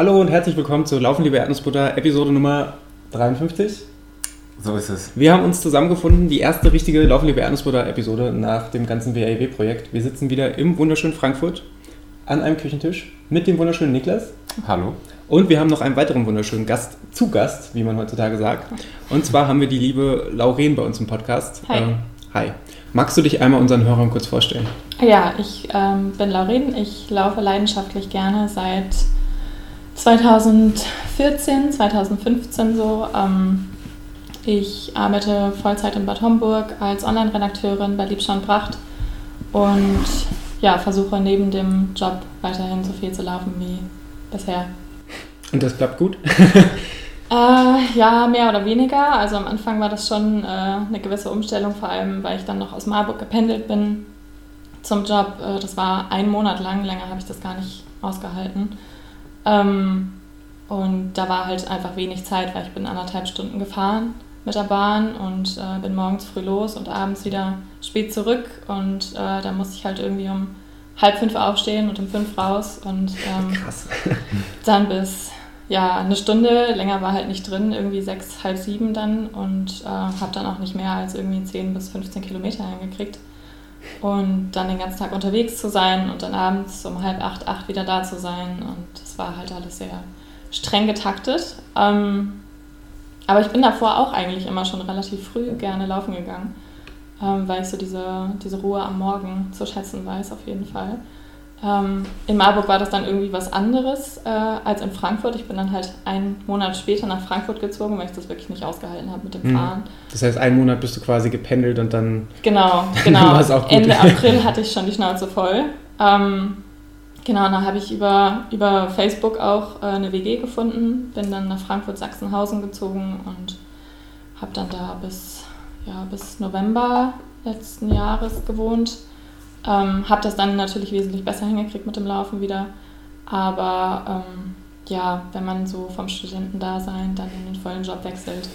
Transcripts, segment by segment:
Hallo und herzlich willkommen zu Laufen, liebe Erdnussbutter, Episode Nummer 53. So ist es. Wir haben uns zusammengefunden, die erste richtige Laufen, liebe Erdnussbutter-Episode nach dem ganzen WAEW-Projekt. Wir sitzen wieder im wunderschönen Frankfurt an einem Küchentisch mit dem wunderschönen Niklas. Hallo. Und wir haben noch einen weiteren wunderschönen Gast, zu Gast, wie man heutzutage sagt. Und zwar haben wir die liebe Lauren bei uns im Podcast. Hi. Ähm, hi. Magst du dich einmal unseren Hörern kurz vorstellen? Ja, ich ähm, bin Lauren. Ich laufe leidenschaftlich gerne seit 2014, 2015 so. Ähm, ich arbeite Vollzeit in Bad Homburg als Online-Redakteurin bei Liebschau und Pracht und ja, versuche neben dem Job weiterhin so viel zu laufen wie bisher. Und das klappt gut? Äh, ja, mehr oder weniger. Also am Anfang war das schon äh, eine gewisse Umstellung, vor allem weil ich dann noch aus Marburg gependelt bin zum Job. Äh, das war ein Monat lang, länger habe ich das gar nicht ausgehalten. Ähm, und da war halt einfach wenig Zeit, weil ich bin anderthalb Stunden gefahren mit der Bahn und äh, bin morgens früh los und abends wieder spät zurück. Und äh, da musste ich halt irgendwie um halb fünf aufstehen und um fünf raus und ähm, Krass. dann bis ja, eine Stunde, länger war halt nicht drin, irgendwie sechs, halb sieben dann und äh, habe dann auch nicht mehr als irgendwie 10 bis 15 Kilometer hingekriegt. Und dann den ganzen Tag unterwegs zu sein und dann abends um halb acht, acht wieder da zu sein. Und das war halt alles sehr streng getaktet. Ähm, aber ich bin davor auch eigentlich immer schon relativ früh gerne laufen gegangen, ähm, weil ich so diese, diese Ruhe am Morgen zu schätzen weiß, auf jeden Fall. Ähm, in Marburg war das dann irgendwie was anderes äh, als in Frankfurt. Ich bin dann halt einen Monat später nach Frankfurt gezogen, weil ich das wirklich nicht ausgehalten habe mit dem Mhm. Fahren. Das heißt, einen Monat bist du quasi gependelt und dann. Genau, Dann genau. war es auch gut. Ende April hatte ich schon die Schnauze voll. Ähm, genau, und dann habe ich über, über Facebook auch äh, eine WG gefunden, bin dann nach Frankfurt-Sachsenhausen gezogen und habe dann da bis, ja, bis November letzten Jahres gewohnt. Ähm, habe das dann natürlich wesentlich besser hingekriegt mit dem Laufen wieder. Aber ähm, ja, wenn man so vom Studentendasein dann in den vollen Job wechselt,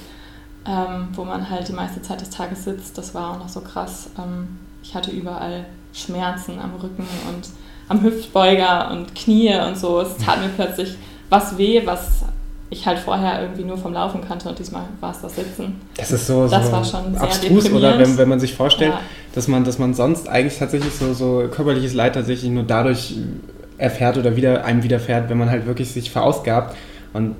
ähm, wo man halt die meiste Zeit des Tages sitzt, das war auch noch so krass. Ähm, ich hatte überall Schmerzen am Rücken und am Hüftbeuger und Knie und so. Es tat mir plötzlich was weh, was ich halt vorher irgendwie nur vom Laufen kannte und diesmal war es das Sitzen. Das ist so, Das so war schon sehr abstrus, oder? Wenn, wenn man sich vorstellt, Ja. Dass, man, dass man sonst eigentlich tatsächlich so, so körperliches Leid tatsächlich nur dadurch erfährt oder wieder einem widerfährt, wenn man halt wirklich sich verausgabt. Und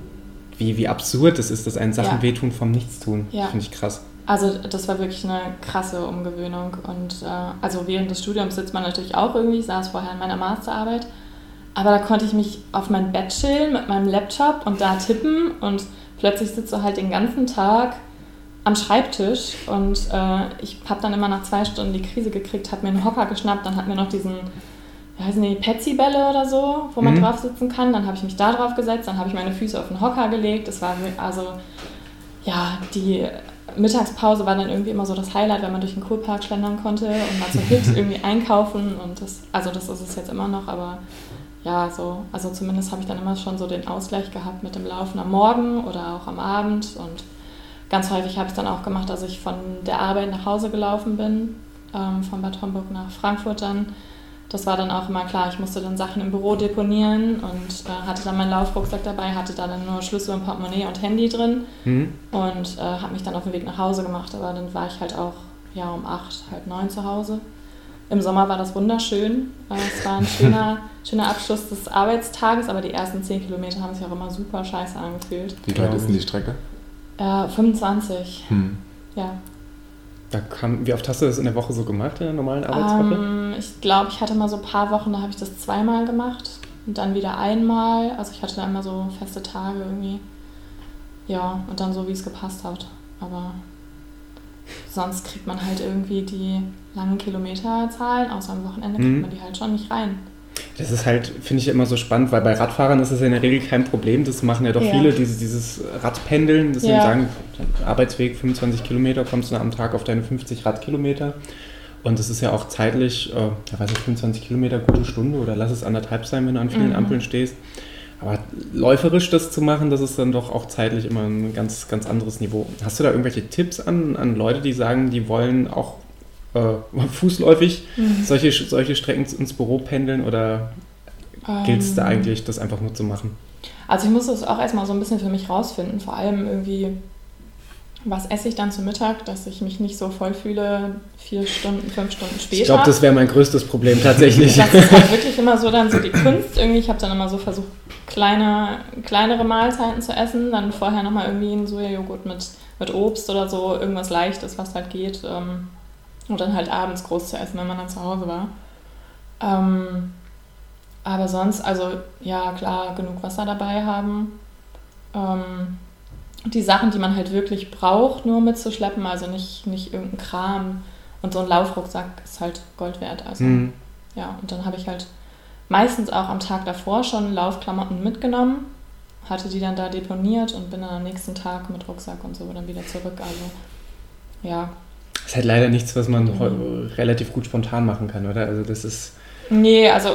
wie, wie absurd es ist, dass einen Sachen Ja. wehtun vom Nichtstun. Ja. Finde ich krass. Also das war wirklich eine krasse Umgewöhnung. Und äh, also während des Studiums sitzt man natürlich auch irgendwie, ich saß vorher in meiner Masterarbeit. Aber da konnte ich mich auf mein Bett chillen mit meinem Laptop und da tippen und plötzlich sitzt du halt den ganzen Tag am Schreibtisch und äh, ich habe dann immer nach zwei Stunden die Krise gekriegt, habe mir einen Hocker geschnappt, dann hatten wir noch diesen, wie heißen die, Petsy-Bälle oder so, wo man Mhm. drauf sitzen kann. Dann habe ich mich da drauf gesetzt, dann habe ich meine Füße auf den Hocker gelegt. Es war also, ja, die Mittagspause war dann irgendwie immer so das Highlight, wenn man durch den Kurpark schlendern konnte und mal zu Hit irgendwie einkaufen und das, also das ist es jetzt immer noch, aber ja, so, also zumindest habe ich dann immer schon so den Ausgleich gehabt mit dem Laufen am Morgen oder auch am Abend und ganz häufig habe ich dann auch gemacht, dass ich von der Arbeit nach Hause gelaufen bin, ähm, von Bad Homburg nach Frankfurt dann. Das war dann auch immer klar, ich musste dann Sachen im Büro deponieren und äh, hatte dann meinen Laufrucksack dabei, hatte da dann nur Schlüssel und Portemonnaie und Handy drin Mhm. und äh, habe mich dann auf den Weg nach Hause gemacht. Aber dann war ich halt auch ja, um acht, halb neun zu Hause. Im Sommer war das wunderschön. Äh, es war ein schöner, schöner Abschluss des Arbeitstages, aber die ersten zehn Kilometer haben sich auch immer super scheiße angefühlt. Wie weit ist denn die Strecke? Äh, 25, Hm. ja. Da kam, wie oft hast du das in der Woche so gemacht, in der normalen Arbeitswoche? Ähm, ich glaube, ich hatte mal so ein paar Wochen, da habe ich das zweimal gemacht und dann wieder einmal. Also ich hatte da immer so feste Tage irgendwie. Ja, und dann so, wie es gepasst hat. Aber sonst kriegt man halt irgendwie die langen Kilometerzahlen, außer am Wochenende kriegt Mhm. man die halt schon nicht rein. Das ist halt, finde ich immer so spannend, weil bei Radfahrern ist es ja in der Regel kein Problem. Das machen ja doch Ja. viele, dieses, dieses Radpendeln. Deswegen Ja. sagen, Arbeitsweg 25 Kilometer, kommst du am Tag auf deine 50 Radkilometer. Und das ist ja auch zeitlich, äh, ja, weiß ich, 25 Kilometer, gute Stunde oder lass es anderthalb sein, wenn du an vielen Mhm. Ampeln stehst. Aber läuferisch das zu machen, das ist dann doch auch zeitlich immer ein ganz, ganz anderes Niveau. Hast du da irgendwelche Tipps an, an Leute, die sagen, die wollen auch äh, fußläufig Mhm. solche, solche Strecken ins Büro pendeln oder gilt es da Ähm, eigentlich, das einfach nur zu machen? Also ich muss das auch erstmal so ein bisschen für mich rausfinden. Vor allem irgendwie, was esse ich dann zu Mittag, dass ich mich nicht so voll fühle, vier Stunden, fünf Stunden später. Ich glaube, das wäre mein größtes Problem tatsächlich. Das ist halt wirklich immer so dann so die Kunst. Irgendwie, ich habe dann immer so versucht, kleine, kleinere Mahlzeiten zu essen. Dann vorher nochmal irgendwie einen Sojajoghurt mit, mit Obst oder so, irgendwas Leichtes, was halt geht. Ähm, und dann halt abends groß zu essen, wenn man dann zu Hause war. Ähm, aber sonst, also ja, klar, genug Wasser dabei haben. Ähm, die Sachen, die man halt wirklich braucht, nur mitzuschleppen, also nicht, nicht irgendein Kram. Und so ein Laufrucksack ist halt Gold wert. Also, mhm. ja, und dann habe ich halt meistens auch am Tag davor schon Laufklamotten mitgenommen, hatte die dann da deponiert und bin dann am nächsten Tag mit Rucksack und so dann wieder zurück. Also, ja. Das ist halt leider nichts, was man mhm. relativ gut spontan machen kann, oder? Also, das ist. Nee, also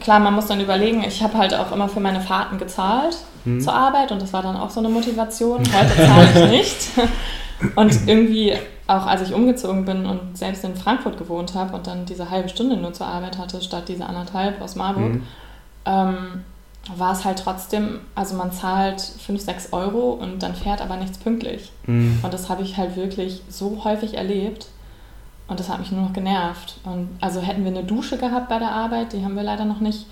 klar, man muss dann überlegen, ich habe halt auch immer für meine Fahrten gezahlt hm. zur Arbeit und das war dann auch so eine Motivation. Heute zahle ich nicht. Und irgendwie, auch als ich umgezogen bin und selbst in Frankfurt gewohnt habe und dann diese halbe Stunde nur zur Arbeit hatte, statt diese anderthalb aus Marburg, hm. ähm, war es halt trotzdem, also man zahlt 5, 6 Euro und dann fährt aber nichts pünktlich. Hm. Und das habe ich halt wirklich so häufig erlebt. Und das hat mich nur noch genervt. Und also hätten wir eine Dusche gehabt bei der Arbeit, die haben wir leider noch nicht.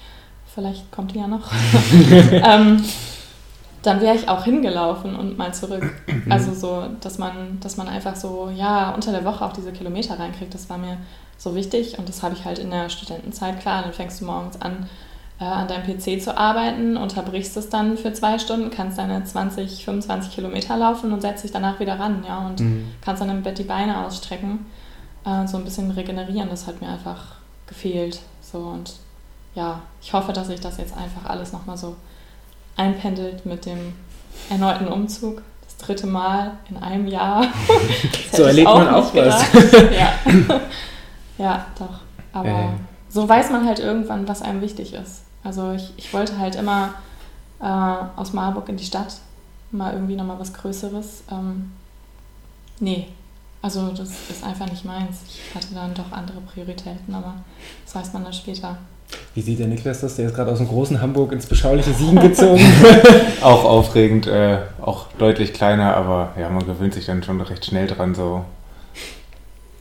Vielleicht kommt die ja noch. ähm, dann wäre ich auch hingelaufen und mal zurück. Also so, dass man, dass man einfach so, ja, unter der Woche auch diese Kilometer reinkriegt, das war mir so wichtig. Und das habe ich halt in der Studentenzeit, klar, dann fängst du morgens an, äh, an deinem PC zu arbeiten, unterbrichst es dann für zwei Stunden, kannst deine 20, 25 Kilometer laufen und setzt dich danach wieder ran, ja, und mhm. kannst dann im Bett die Beine ausstrecken äh, so ein bisschen regenerieren. Das hat mir einfach gefehlt. So und ja, ich hoffe, dass sich das jetzt einfach alles nochmal so einpendelt mit dem erneuten Umzug. Das dritte Mal in einem Jahr. so erlebt man auch was. ja. ja, doch. Aber äh. So weiß man halt irgendwann, was einem wichtig ist. Also ich, ich wollte halt immer äh, aus Marburg in die Stadt, mal irgendwie nochmal was Größeres. Ähm, nee, also das ist einfach nicht meins. Ich hatte dann doch andere Prioritäten, aber das weiß man dann später. Wie sieht der Niklas das? Der ist gerade aus dem großen Hamburg ins beschauliche Siegen gezogen. auch aufregend, äh, auch deutlich kleiner, aber ja, man gewöhnt sich dann schon recht schnell dran, so.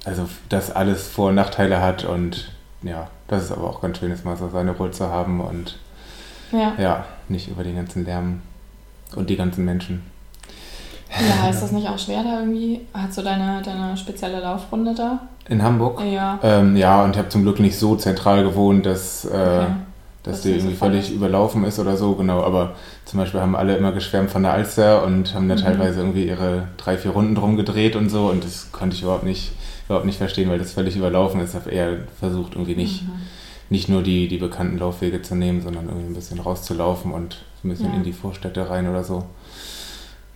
Also, dass alles Vor- und Nachteile hat und ja, das ist aber auch ganz schön, jetzt mal so seine Ruhe zu haben und ja, ja nicht über den ganzen Lärm und die ganzen Menschen. Ja, ist das nicht auch schwer da irgendwie? Hast du deine, deine spezielle Laufrunde da? In Hamburg? Ja. Ähm, ja, und ich habe zum Glück nicht so zentral gewohnt, dass, äh, okay. dass das die irgendwie so völlig überlaufen ist oder so, genau. Aber zum Beispiel haben alle immer geschwärmt von der Alster und haben da mhm. teilweise irgendwie ihre drei, vier Runden drum gedreht und so. Und das konnte ich überhaupt nicht, überhaupt nicht verstehen, weil das völlig überlaufen ist. Ich habe eher versucht, irgendwie nicht, mhm. nicht nur die, die bekannten Laufwege zu nehmen, sondern irgendwie ein bisschen rauszulaufen und ein bisschen ja. in die Vorstädte rein oder so.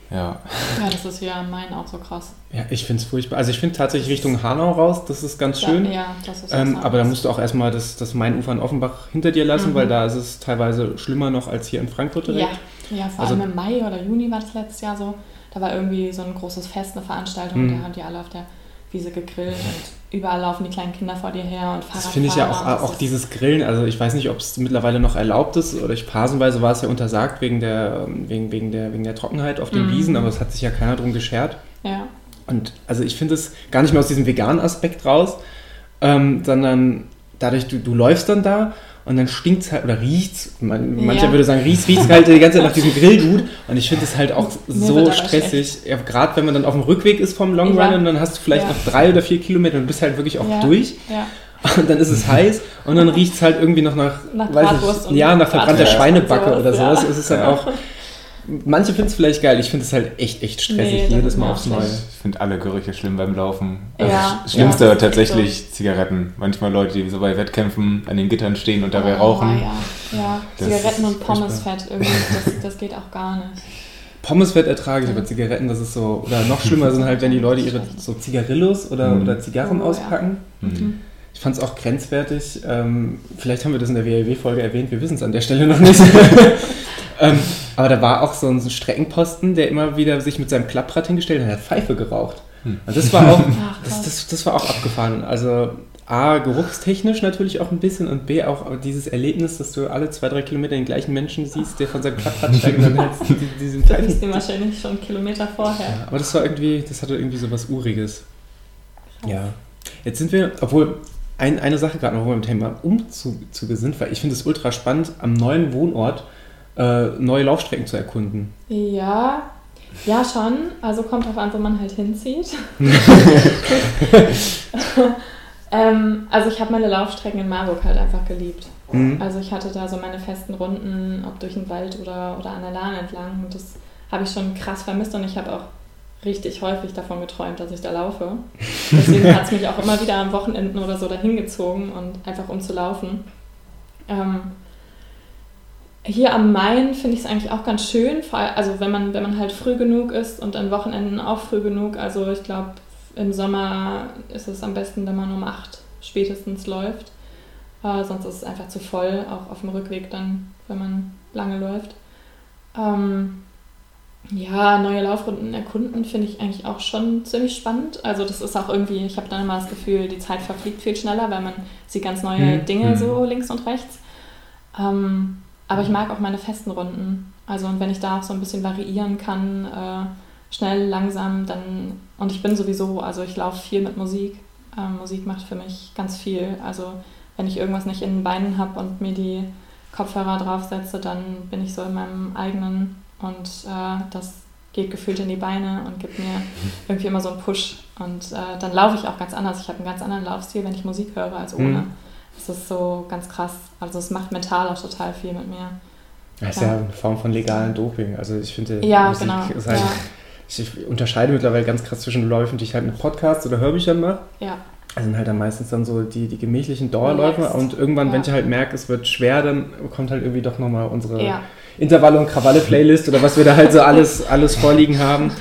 Ja. Ja, das ist ja mein auch so krass. Ja, ich finde es furchtbar. Also ich finde tatsächlich Richtung Hanau raus, das ist ganz schön. Ja, ja das ist ähm, Aber da musst du auch erstmal das, das Main-Ufer in Offenbach hinter dir lassen, mhm. weil da ist es teilweise schlimmer noch als hier in Frankfurt direkt. Ja, ja vor also, allem im Mai oder Juni war das letztes Jahr so. Da war irgendwie so ein großes Fest, eine Veranstaltung, mhm. da haben die alle auf der Wiese gegrillt und überall laufen die kleinen Kinder vor dir her und Fahrrad. Das finde ich ja auch, auch dieses Grillen, also ich weiß nicht, ob es mittlerweile noch erlaubt ist oder ich phasenweise war es ja untersagt wegen der, wegen, wegen der, wegen der Trockenheit auf den mhm. Wiesen, aber es hat sich ja keiner drum geschert. Ja. Und also ich finde es gar nicht mehr aus diesem veganen Aspekt raus, ähm, sondern dadurch, du, du läufst dann da und dann stinkt es halt oder riecht man, mancher ja. würde sagen, riecht es halt die ganze Zeit nach diesem Grillgut. Und ich finde es halt auch so stressig, ja, gerade wenn man dann auf dem Rückweg ist vom Long Run ja. und dann hast du vielleicht noch drei oder vier Kilometer und bist halt wirklich auch durch. Und dann ist es heiß und dann riecht es halt irgendwie noch nach, nach weiß ich, ja, nach verbrannter Schweinebacke oder sowas. Es ist halt auch, Manche finden es vielleicht geil, ich finde es halt echt, echt stressig, nee, jedes Mal aufs Neue. Ich finde alle Gerüche schlimm beim Laufen. Also ja. Das Schlimmste ja, tatsächlich so. Zigaretten. Manchmal Leute, die so bei Wettkämpfen an den Gittern stehen und dabei oh, rauchen. Ja, ja. Zigaretten und Pommesfett, irgendwie, das, das geht auch gar nicht. Pommesfett ertrage ich, aber Zigaretten, das ist so, oder noch schlimmer sind halt, wenn die Leute ihre so Zigarillos oder, mhm. oder Zigarren oh, auspacken. Ja. Mhm. Ich fand es auch grenzwertig. Ähm, vielleicht haben wir das in der WLW-Folge erwähnt, wir wissen es an der Stelle noch nicht. ähm, aber da war auch so ein Streckenposten, der immer wieder sich mit seinem Klapprad hingestellt hat, hat Pfeife geraucht. Hm. Und das war auch, das, das, das war auch abgefahren. Also A, geruchstechnisch natürlich auch ein bisschen und B, auch dieses Erlebnis, dass du alle zwei, drei Kilometer den gleichen Menschen siehst, der von seinem Klappradsteig dann halt diesen Du bist den wahrscheinlich schon Kilometer vorher. Ja, aber das war irgendwie, das hatte irgendwie so was Uriges. Krass. Ja. Jetzt sind wir, obwohl ein, eine Sache gerade noch, wo wir im Thema Umzüge sind, weil ich finde es ultra spannend, am neuen Wohnort äh, neue Laufstrecken zu erkunden. Ja, ja, schon. Also kommt darauf an, wo man halt hinzieht. ähm, also ich habe meine Laufstrecken in Marburg halt einfach geliebt. Mhm. Also ich hatte da so meine festen Runden, ob durch den Wald oder, oder an der Lahn entlang. Und das habe ich schon krass vermisst und ich habe auch richtig häufig davon geträumt, dass ich da laufe. Deswegen hat es mich auch immer wieder am Wochenenden oder so dahin gezogen und einfach um zu laufen. Ähm, hier am Main finde ich es eigentlich auch ganz schön, also wenn man, wenn man halt früh genug ist und an Wochenenden auch früh genug. Also ich glaube, im Sommer ist es am besten, wenn man um 8 spätestens läuft. Äh, sonst ist es einfach zu voll, auch auf dem Rückweg dann, wenn man lange läuft. Ähm, ja, neue Laufrunden erkunden finde ich eigentlich auch schon ziemlich spannend. Also das ist auch irgendwie, ich habe dann immer das Gefühl, die Zeit verfliegt viel schneller, weil man sieht ganz neue hm. Dinge hm. so links und rechts. Ähm, aber ich mag auch meine festen Runden. Also und wenn ich da auch so ein bisschen variieren kann, äh, schnell, langsam, dann und ich bin sowieso, also ich laufe viel mit Musik. Ähm, Musik macht für mich ganz viel. Also wenn ich irgendwas nicht in den Beinen habe und mir die Kopfhörer draufsetze, dann bin ich so in meinem eigenen und äh, das geht gefühlt in die Beine und gibt mir irgendwie immer so einen Push. Und äh, dann laufe ich auch ganz anders. Ich habe einen ganz anderen Laufstil, wenn ich Musik höre, als ohne. Mhm. Das ist so ganz krass. Also es macht mental auch total viel mit mir. Das ist ja, eine Form von legalen Doping. Also ich finde, ja, Musik genau. ist halt, ja. ich unterscheide mittlerweile ganz krass zwischen Läufen, die ich halt mit Podcasts oder Hörbüchern mache. Ja. Das sind halt dann meistens dann so die, die gemächlichen Dauerläufe und irgendwann, ja. wenn ich halt merke, es wird schwer, dann kommt halt irgendwie doch nochmal unsere ja. Intervalle- und Krawalle-Playlist oder was wir da halt so alles, alles vorliegen haben.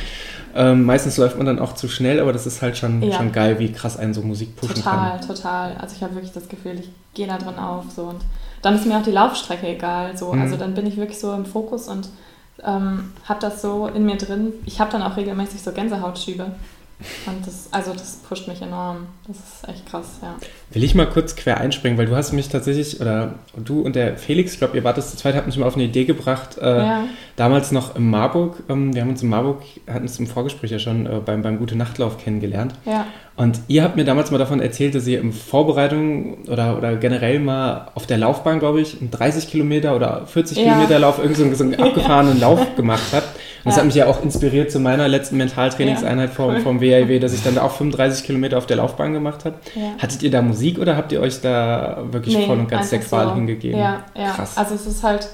Ähm, meistens läuft man dann auch zu schnell, aber das ist halt schon, ja. schon geil, wie krass einen so Musik pushen total, kann. Total, total. Also ich habe wirklich das Gefühl, ich gehe da drin auf. So. Und dann ist mir auch die Laufstrecke egal. So. Mhm. Also dann bin ich wirklich so im Fokus und ähm, habe das so in mir drin. Ich habe dann auch regelmäßig so Gänsehautschübe. Und das, also das pusht mich enorm. Das ist echt krass, ja. Will ich mal kurz quer einspringen, weil du hast mich tatsächlich, oder du und der Felix, ich glaube, ihr wart das zu zweit, habt mich mal auf eine Idee gebracht, äh, ja. damals noch in Marburg, ähm, wir haben uns in Marburg, hatten es im Vorgespräch ja schon äh, beim, beim Gute Nachtlauf kennengelernt. Ja. Und ihr habt mir damals mal davon erzählt, dass ihr in Vorbereitung oder, oder generell mal auf der Laufbahn, glaube ich, einen 30 Kilometer oder 40 ja. Kilometer Lauf, irgend so einen abgefahrenen Lauf gemacht habt. Das hat mich ja auch inspiriert zu meiner letzten Mentaltrainingseinheit vom, cool. vom WIW, dass ich dann da auch 35 Kilometer auf der Laufbahn gemacht habe. Hattet ihr da Musik oder habt ihr euch da wirklich nee, voll und ganz sexual so. hingegeben? Ja, ja. Krass. Also es ist halt,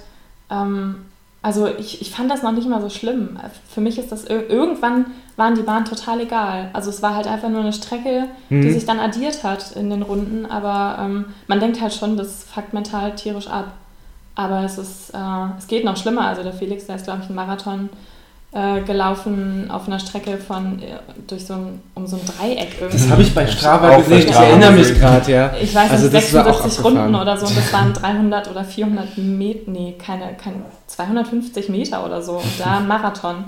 ähm, also ich, ich fand das noch nicht mal so schlimm. Für mich ist das, irgendwann waren die Bahnen total egal. Also es war halt einfach nur eine Strecke, mhm. die sich dann addiert hat in den Runden, aber ähm, man denkt halt schon, das fuckt mental tierisch ab. Aber es ist, äh, es geht noch schlimmer. Also der Felix, der ist, glaube ich, ein Marathon äh, gelaufen auf einer Strecke von äh, durch so ein, um so ein Dreieck irgendwie. Das habe ich bei Strava gesehen, ich erinnere mich gerade, ja. Ich weiß also nicht, 76 Runden oder so und das waren 300 oder 400 Meter, nee, keine, keine 250 Meter oder so und da ein Marathon.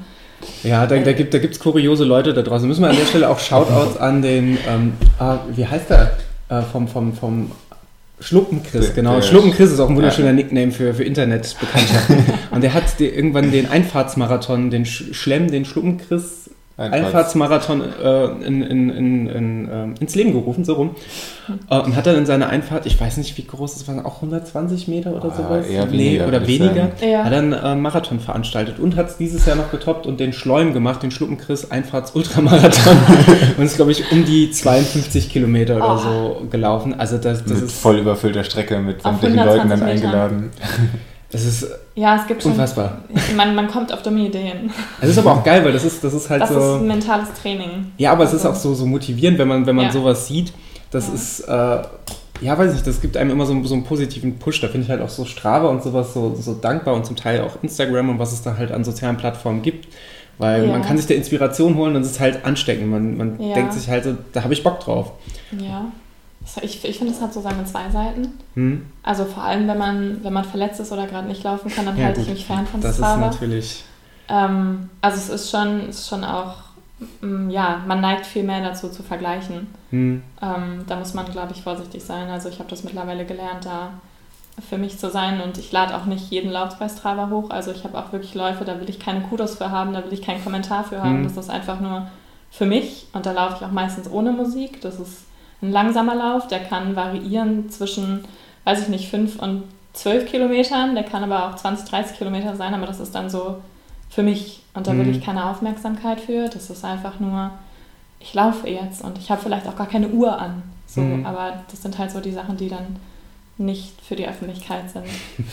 Ja, da, da gibt es kuriose Leute da draußen. Müssen wir an der Stelle auch Shoutouts an den, ähm, ah, wie heißt der, äh, vom, vom, vom Schluppenchris, genau. Schluppenchris ist auch ein wunderschöner. Nickname für, für Internetbekanntschaften. und der hat irgendwann den Einfahrtsmarathon, den Schlemm, den Schluppenchris Einfahrtsmarathon äh, in, in, in, in äh, ins Leben gerufen, so rum. Äh, und hat dann in seiner Einfahrt, ich weiß nicht, wie groß es waren, auch 120 Meter oder ah, sowas? Eher nee, oder weniger. Ja. Hat dann äh, Marathon veranstaltet und hat es dieses Jahr noch getoppt und den Schleum gemacht, den Schluckenchris Einfahrts-Ultramarathon. und ist, glaube ich, um die 52 Kilometer oder oh. so gelaufen. Also das, das mit ist voll überfüllter Strecke mit sämtlichen Leuten dann eingeladen. Das ist ja, es gibt unfassbar. Schon, man, man kommt auf dumme Ideen. Es ist aber auch geil, weil das ist, das ist halt das so. Das ist mentales Training. Ja, aber also. es ist auch so, so motivierend, wenn man, wenn man ja. sowas sieht. Das ja. ist, äh, ja, weiß ich, das gibt einem immer so, so einen positiven Push. Da finde ich halt auch so Strava und sowas so, so dankbar und zum Teil auch Instagram und was es da halt an sozialen Plattformen gibt. Weil ja. man kann sich der Inspiration holen und es ist halt ansteckend. Man, man denkt sich halt, so, da habe ich Bock drauf. Ja. Ich, ich finde, es hat so seine zwei Seiten. Hm. Also vor allem, wenn man, wenn man verletzt ist oder gerade nicht laufen kann, dann ja, halte gut. ich mich fern von Das Strava. ist natürlich... Ähm, also es ist schon, ist schon auch ja, man neigt viel mehr dazu zu vergleichen. Mhm. Ähm, da muss man, glaube ich, vorsichtig sein. Also ich habe das mittlerweile gelernt, da für mich zu sein und ich lade auch nicht jeden Lauf bei Strava hoch. Also ich habe auch wirklich Läufe, da will ich keine Kudos für haben, da will ich keinen Kommentar für haben. Mhm. Das ist einfach nur für mich und da laufe ich auch meistens ohne Musik. Das ist ein langsamer Lauf, der kann variieren zwischen, weiß ich nicht, 5 und 12 Kilometern, der kann aber auch 20, 30 Kilometer sein, aber das ist dann so für mich und da will mhm. ich keine Aufmerksamkeit für. Das ist einfach nur, ich laufe jetzt und ich habe vielleicht auch gar keine Uhr an. So, mhm. aber das sind halt so die Sachen, die dann nicht für die Öffentlichkeit sind.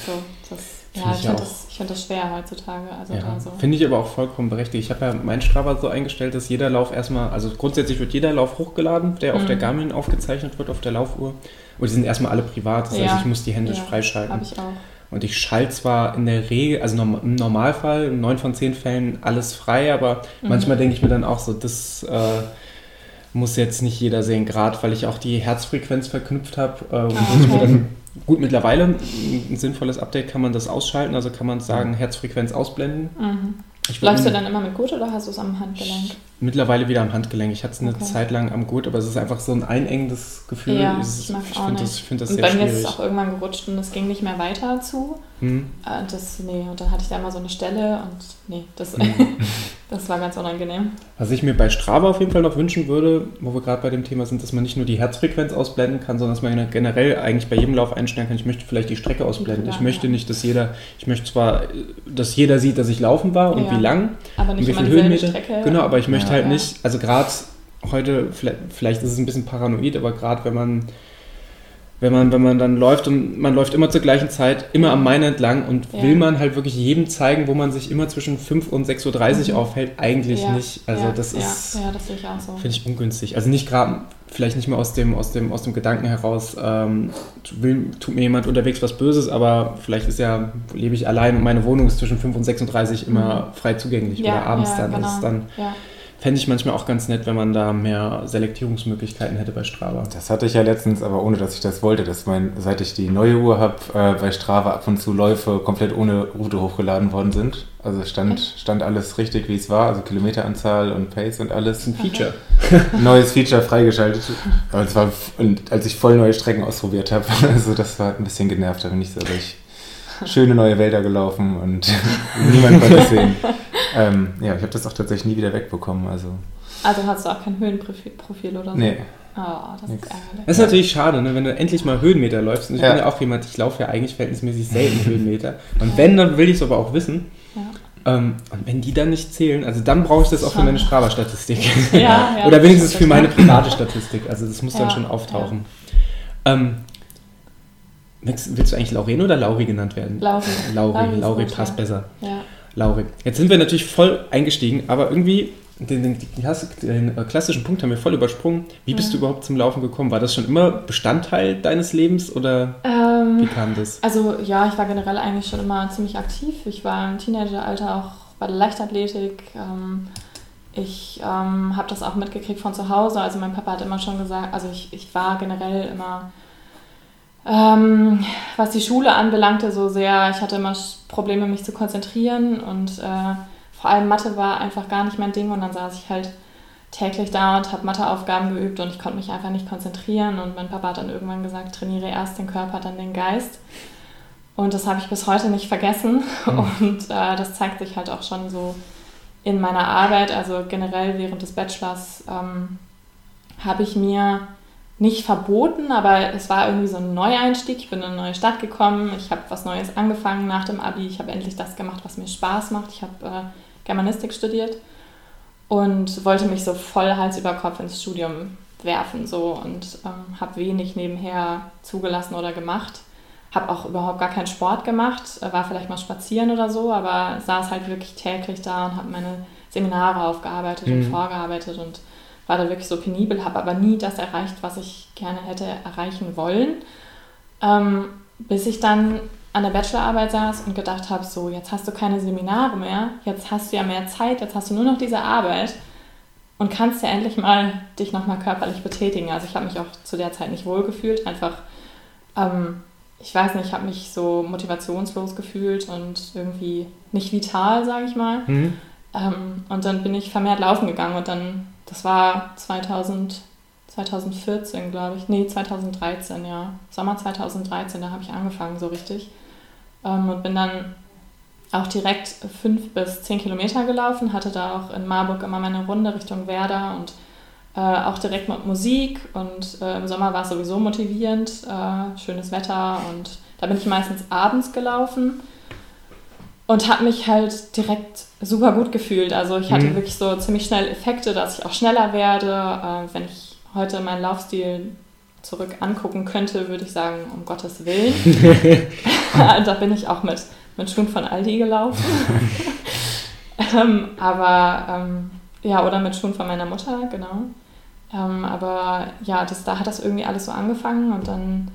So, das, ja, ich, finde das, find das schwer heutzutage. Also ja, so. Finde ich aber auch vollkommen berechtigt. Ich habe ja meinen Strava so eingestellt, dass jeder Lauf erstmal, also grundsätzlich wird jeder Lauf hochgeladen, der mhm. auf der mhm. Garmin aufgezeichnet wird, auf der Laufuhr. Und die sind erstmal alle privat, das ja. heißt, ich muss die händisch ja, freischalten. Habe ich auch. Und ich schalte zwar in der Regel, also im Normalfall, in neun von zehn Fällen alles frei, aber mhm. manchmal denke ich mir dann auch so, das äh, muss jetzt nicht jeder sehen, gerade weil ich auch die Herzfrequenz verknüpft habe. Äh, und ah, okay. dann, gut, mittlerweile ein sinnvolles Update kann man das ausschalten, also kann man sagen, Herzfrequenz ausblenden. Mhm. Läufst du dann immer mit Gurt oder hast du es am Handgelenk? Mittlerweile wieder am Handgelenk. Ich hatte es eine okay. Zeit lang am Gurt, aber es ist einfach so ein einengendes Gefühl. Ja, ich mag ich finde das, find das und sehr bei mir ist es auch irgendwann gerutscht und es ging nicht mehr weiter zu. Mhm. Das, nee, und dann hatte ich da immer so eine Stelle und nee, das, mhm. das war ganz unangenehm. Was ich mir bei Strava auf jeden Fall noch wünschen würde, wo wir gerade bei dem Thema sind, dass man nicht nur die Herzfrequenz ausblenden kann, sondern dass man generell eigentlich bei jedem Lauf einstellen kann, ich möchte vielleicht die Strecke ausblenden. Ja, ich möchte ja. nicht, dass jeder, ich möchte zwar, dass jeder sieht, dass ich laufen war und ja. wie lang aber nicht und wie viele Höhenmeter. Strecke. Genau, aber ich möchte halt nicht, also gerade heute, vielleicht, vielleicht ist es ein bisschen paranoid, aber gerade wenn man wenn man, wenn man dann läuft und man läuft immer zur gleichen Zeit, immer am Main entlang und ja. will man halt wirklich jedem zeigen, wo man sich immer zwischen 5 und 6.30 Uhr mhm. aufhält, eigentlich ja. nicht. Also ja. das ist, ja, das sehe ich auch so. Finde ich ungünstig. Also nicht gerade, vielleicht nicht mehr aus dem, aus dem, aus dem Gedanken heraus, ähm, will, tut mir jemand unterwegs was Böses, aber vielleicht ist ja, lebe ich allein und meine Wohnung ist zwischen 5 und 36 immer mhm. frei zugänglich oder abends dann. Genau. Ist dann fände ich manchmal auch ganz nett, wenn man da mehr Selektierungsmöglichkeiten hätte bei Strava. Das hatte ich ja letztens, aber ohne dass ich das wollte, dass mein, seit ich die neue Uhr habe, äh, bei Strava ab und zu Läufe komplett ohne Route hochgeladen worden sind. Also stand, stand alles richtig, wie es war, also Kilometeranzahl und Pace und alles. Ein Feature. Neues Feature freigeschaltet. Aber es war, und als ich voll neue Strecken ausprobiert habe, also das war ein bisschen genervt, da bin ich so durch schöne neue Wälder gelaufen und niemand konnte es sehen. Ähm, ja, ich habe das auch tatsächlich nie wieder wegbekommen. Also, also hast du auch kein Höhenprofil oder so? Nee. Oh, das Nix. ist ärgerlich. Das ist natürlich schade, ne? wenn du endlich mal Höhenmeter läufst. Und ich ja. bin ja auch jemand, ich laufe ja eigentlich verhältnismäßig selten Höhenmeter. Und wenn, dann will ich es aber auch wissen. Ja. Ähm, und wenn die dann nicht zählen, also dann brauche ich das auch für meine Strava-Statistik. Ja, ja, Oder wenigstens für meine private Statistik. Also das muss dann schon auftauchen. Ähm, willst, willst, du eigentlich Lauren oder Lauri genannt werden? Lauri. Lauri, Lauri, Lauri passt besser. Ja. Lauri. Jetzt sind wir natürlich voll eingestiegen, aber irgendwie den, den, den, äh, klassischen Punkt haben wir voll übersprungen. Wie bist ja. du überhaupt zum Laufen gekommen? War das schon immer Bestandteil deines Lebens oder ähm, wie kam das? Also ja, ich war generell eigentlich schon immer ziemlich aktiv. Ich war im Teenageralter auch bei der Leichtathletik. Ähm, ich ähm, habe das auch mitgekriegt von zu Hause. Also mein Papa hat immer schon gesagt, also ich, ich war generell immer ähm, was die Schule anbelangte, so sehr, ich hatte immer Probleme, mich zu konzentrieren und äh, vor allem Mathe war einfach gar nicht mein Ding und dann saß ich halt täglich da und habe Matheaufgaben geübt und ich konnte mich einfach nicht konzentrieren und mein Papa hat dann irgendwann gesagt, trainiere erst den Körper, dann den Geist. Und das habe ich bis heute nicht vergessen mhm. und äh, das zeigt sich halt auch schon so in meiner Arbeit, also generell während des Bachelors ähm, habe ich mir nicht verboten, aber es war irgendwie so ein Neueinstieg. Ich bin in eine neue Stadt gekommen, ich habe was Neues angefangen nach dem Abi, ich habe endlich das gemacht, was mir Spaß macht. Ich habe äh, Germanistik studiert und wollte mich so voll Hals über Kopf ins Studium werfen so und ähm, habe wenig nebenher zugelassen oder gemacht. Habe auch überhaupt gar keinen Sport gemacht, äh, war vielleicht mal spazieren oder so, aber saß halt wirklich täglich da und habe meine Seminare aufgearbeitet mhm. und vorgearbeitet und war da wirklich so penibel, habe aber nie das erreicht, was ich gerne hätte erreichen wollen. Ähm, bis ich dann an der Bachelorarbeit saß und gedacht habe, so, jetzt hast du keine Seminare mehr, jetzt hast du ja mehr Zeit, jetzt hast du nur noch diese Arbeit und kannst ja endlich mal dich nochmal körperlich betätigen. Also ich habe mich auch zu der Zeit nicht wohl gefühlt, einfach, ähm, ich weiß nicht, ich habe mich so motivationslos gefühlt und irgendwie nicht vital, sage ich mal. Mhm. Ähm, und dann bin ich vermehrt laufen gegangen und dann, das war 2000, 2014, glaube ich. Nee, 2013, ja. Sommer 2013, da habe ich angefangen so richtig. Ähm, und bin dann auch direkt fünf bis zehn Kilometer gelaufen, hatte da auch in Marburg immer meine Runde Richtung Werder und äh, auch direkt mit Musik und äh, im Sommer war es sowieso motivierend, äh, schönes Wetter und da bin ich meistens abends gelaufen und habe mich halt direkt super gut gefühlt. Also ich hatte mhm. wirklich so ziemlich schnell Effekte, dass ich auch schneller werde. Äh, wenn ich heute meinen Laufstil zurück angucken könnte, würde ich sagen, um Gottes Willen. da bin ich auch mit, mit Schuhen von Aldi gelaufen. ähm, aber ähm, ja, oder mit Schuhen von meiner Mutter, genau. Ähm, aber ja, das, da hat das irgendwie alles so angefangen und dann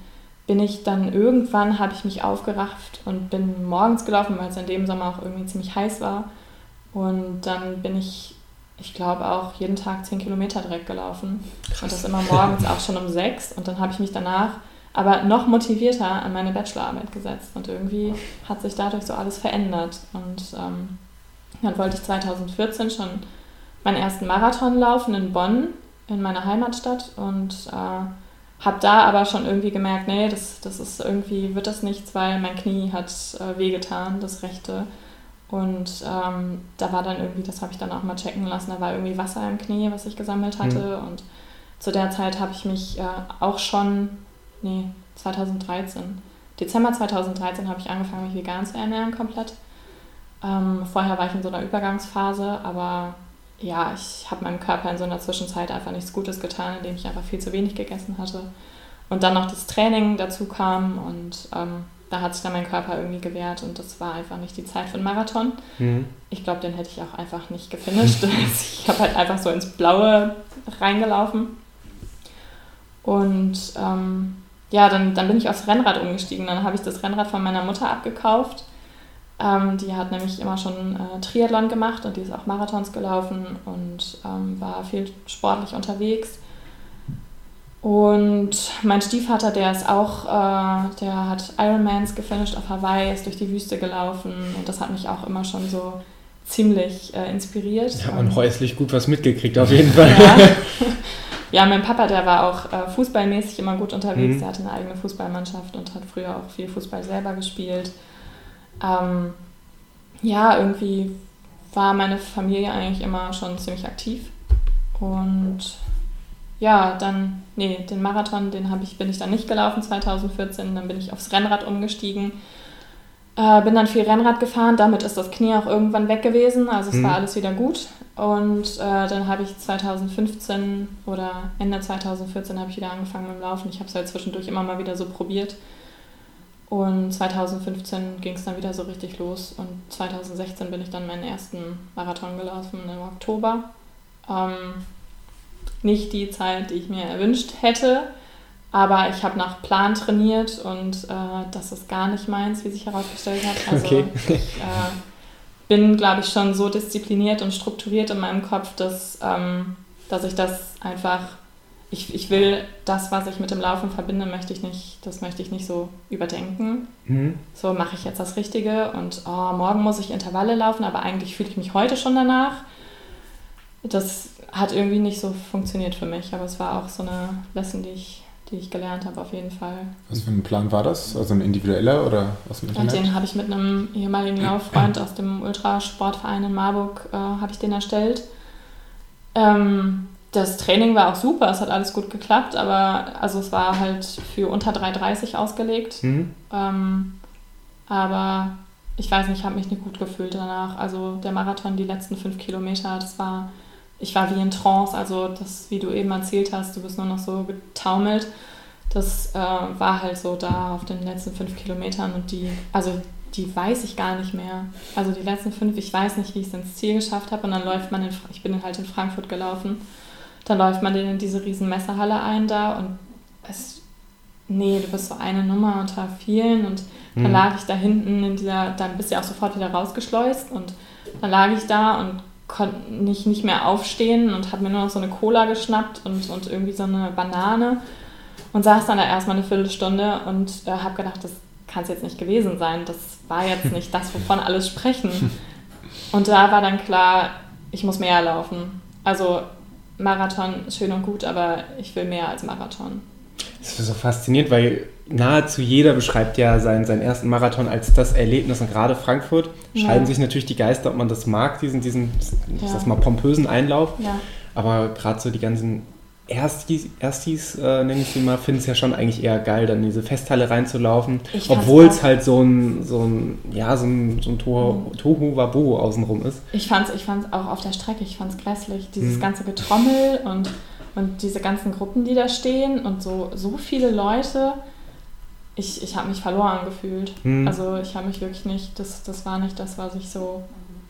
bin ich dann irgendwann, habe ich mich aufgerafft und bin morgens gelaufen, weil es in dem Sommer auch irgendwie ziemlich heiß war. Und dann bin ich, ich glaube auch jeden Tag 10 Kilometer direkt gelaufen. Krass. Und das immer morgens auch schon um 6. Und dann habe ich mich danach aber noch motivierter an meine Bachelorarbeit gesetzt. Und irgendwie hat sich dadurch so alles verändert. Und ähm, dann wollte ich 2014 schon meinen ersten Marathon laufen in Bonn, in meiner Heimatstadt. Und äh, habe da aber schon irgendwie gemerkt, nee, das, das ist irgendwie, wird das nichts, weil mein Knie hat äh, wehgetan, das rechte. Und ähm, da war dann irgendwie, das habe ich dann auch mal checken lassen, da war irgendwie Wasser im Knie, was ich gesammelt hatte. Mhm. Und zu der Zeit habe ich mich äh, auch schon, nee, 2013, Dezember 2013 habe ich angefangen, mich vegan zu ernähren komplett. Ähm, vorher war ich in so einer Übergangsphase, aber ja, ich habe meinem Körper in so einer Zwischenzeit einfach nichts Gutes getan, indem ich einfach viel zu wenig gegessen hatte. Und dann noch das Training dazu kam und ähm, da hat sich dann mein Körper irgendwie gewehrt und das war einfach nicht die Zeit für einen Marathon. Mhm. Ich glaube, den hätte ich auch einfach nicht gefinisht. ich habe halt einfach so ins Blaue reingelaufen. Und ähm, ja, dann, dann bin ich aufs Rennrad umgestiegen. Dann habe ich das Rennrad von meiner Mutter abgekauft ähm, die hat nämlich immer schon äh, Triathlon gemacht und die ist auch Marathons gelaufen und ähm, war viel sportlich unterwegs. Und mein Stiefvater, der ist auch, äh, der hat Ironmans gefinisht auf Hawaii, ist durch die Wüste gelaufen und das hat mich auch immer schon so ziemlich äh, inspiriert. Ja, man häuslich gut was mitgekriegt auf jeden Fall. Ja. ja, mein Papa, der war auch äh, fußballmäßig immer gut unterwegs. Mhm. Der hatte eine eigene Fußballmannschaft und hat früher auch viel Fußball selber gespielt ähm, ja, irgendwie war meine Familie eigentlich immer schon ziemlich aktiv. Und ja, dann, nee, den Marathon, den ich, bin ich dann nicht gelaufen 2014. Dann bin ich aufs Rennrad umgestiegen. Äh, bin dann viel Rennrad gefahren, damit ist das Knie auch irgendwann weg gewesen, also es mhm. war alles wieder gut. Und äh, dann habe ich 2015 oder Ende 2014 habe ich wieder angefangen mit dem Laufen. Ich habe es halt zwischendurch immer mal wieder so probiert. Und 2015 ging es dann wieder so richtig los und 2016 bin ich dann meinen ersten Marathon gelaufen im Oktober. Ähm, nicht die Zeit, die ich mir erwünscht hätte, aber ich habe nach Plan trainiert und äh, das ist gar nicht meins, wie sich herausgestellt hat. Also okay. ich äh, bin, glaube ich, schon so diszipliniert und strukturiert in meinem Kopf, dass, ähm, dass ich das einfach ich, ich will das, was ich mit dem Laufen verbinde, möchte ich nicht, das möchte ich nicht so überdenken. Mhm. So mache ich jetzt das Richtige und oh, morgen muss ich Intervalle laufen, aber eigentlich fühle ich mich heute schon danach. Das hat irgendwie nicht so funktioniert für mich, aber es war auch so eine Lesson, die ich, die ich gelernt habe, auf jeden Fall. Was für ein Plan war das? Also ein individueller oder aus dem Internet? Und den habe ich mit einem ehemaligen Lauffreund aus dem Ultrasportverein in Marburg äh, habe ich den erstellt. Ähm, das Training war auch super, es hat alles gut geklappt, aber also es war halt für unter 3,30 ausgelegt. Mhm. Ähm, aber ich weiß nicht, ich habe mich nicht gut gefühlt danach. Also der Marathon, die letzten fünf Kilometer, das war, ich war wie in Trance. Also das, wie du eben erzählt hast, du bist nur noch so getaumelt. Das äh, war halt so da auf den letzten fünf Kilometern und die, also die weiß ich gar nicht mehr. Also die letzten fünf, ich weiß nicht, wie ich es ins Ziel geschafft habe und dann läuft man in, ich bin halt in Frankfurt gelaufen dann läuft man in diese riesen Messerhalle ein da und es, nee, du bist so eine Nummer unter vielen und dann mhm. lag ich da hinten in dieser, dann bist du ja auch sofort wieder rausgeschleust und dann lag ich da und konnte nicht, nicht mehr aufstehen und habe mir nur noch so eine Cola geschnappt und, und irgendwie so eine Banane und saß dann da erstmal eine Viertelstunde und äh, habe gedacht, das kann es jetzt nicht gewesen sein. Das war jetzt nicht das, wovon alle sprechen. Und da war dann klar, ich muss mehr laufen. Also Marathon schön und gut, aber ich will mehr als Marathon. Das ist so faszinierend, weil nahezu jeder beschreibt ja seinen, seinen ersten Marathon als das Erlebnis und gerade Frankfurt ja. scheiden sich natürlich die Geister, ob man das mag, diesen, diesen ja. ich mal, pompösen Einlauf. Ja. Aber gerade so die ganzen Erstis, Erstis äh, nenne ich sie mal, finden es ja schon eigentlich eher geil, dann in diese Festhalle reinzulaufen. Obwohl es halt so ein, so ein, ja, so ein, so ein Tohu, mhm. Tohu Wabohu außenrum ist. Ich fand es ich fand's auch auf der Strecke, ich fand es grässlich. Dieses mhm. ganze Getrommel und, und diese ganzen Gruppen, die da stehen und so, so viele Leute. Ich, ich habe mich verloren gefühlt. Mhm. Also ich habe mich wirklich nicht, das, das war nicht das, was ich so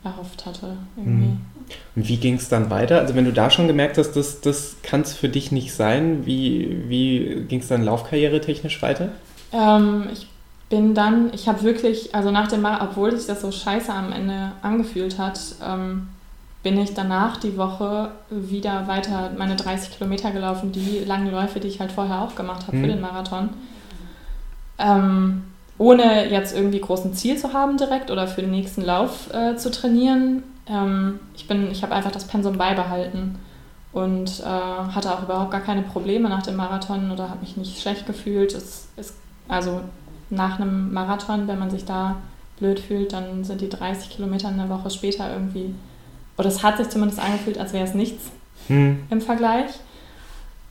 erhofft hatte. Irgendwie. Mhm. Und wie ging es dann weiter? Also wenn du da schon gemerkt hast, das, das kann es für dich nicht sein, wie, wie ging es dann Laufkarriere technisch weiter? Ähm, ich bin dann, ich habe wirklich, also nach dem Marathon, obwohl sich das so scheiße am Ende angefühlt hat, ähm, bin ich danach die Woche wieder weiter meine 30 Kilometer gelaufen, die langen Läufe, die ich halt vorher auch gemacht habe hm. für den Marathon. Ähm, ohne jetzt irgendwie großen Ziel zu haben direkt oder für den nächsten Lauf äh, zu trainieren, ähm, ich ich habe einfach das Pensum beibehalten und äh, hatte auch überhaupt gar keine Probleme nach dem Marathon oder habe mich nicht schlecht gefühlt. Es ist, also nach einem Marathon, wenn man sich da blöd fühlt, dann sind die 30 Kilometer eine Woche später irgendwie, oder es hat sich zumindest angefühlt, als wäre es nichts hm. im Vergleich.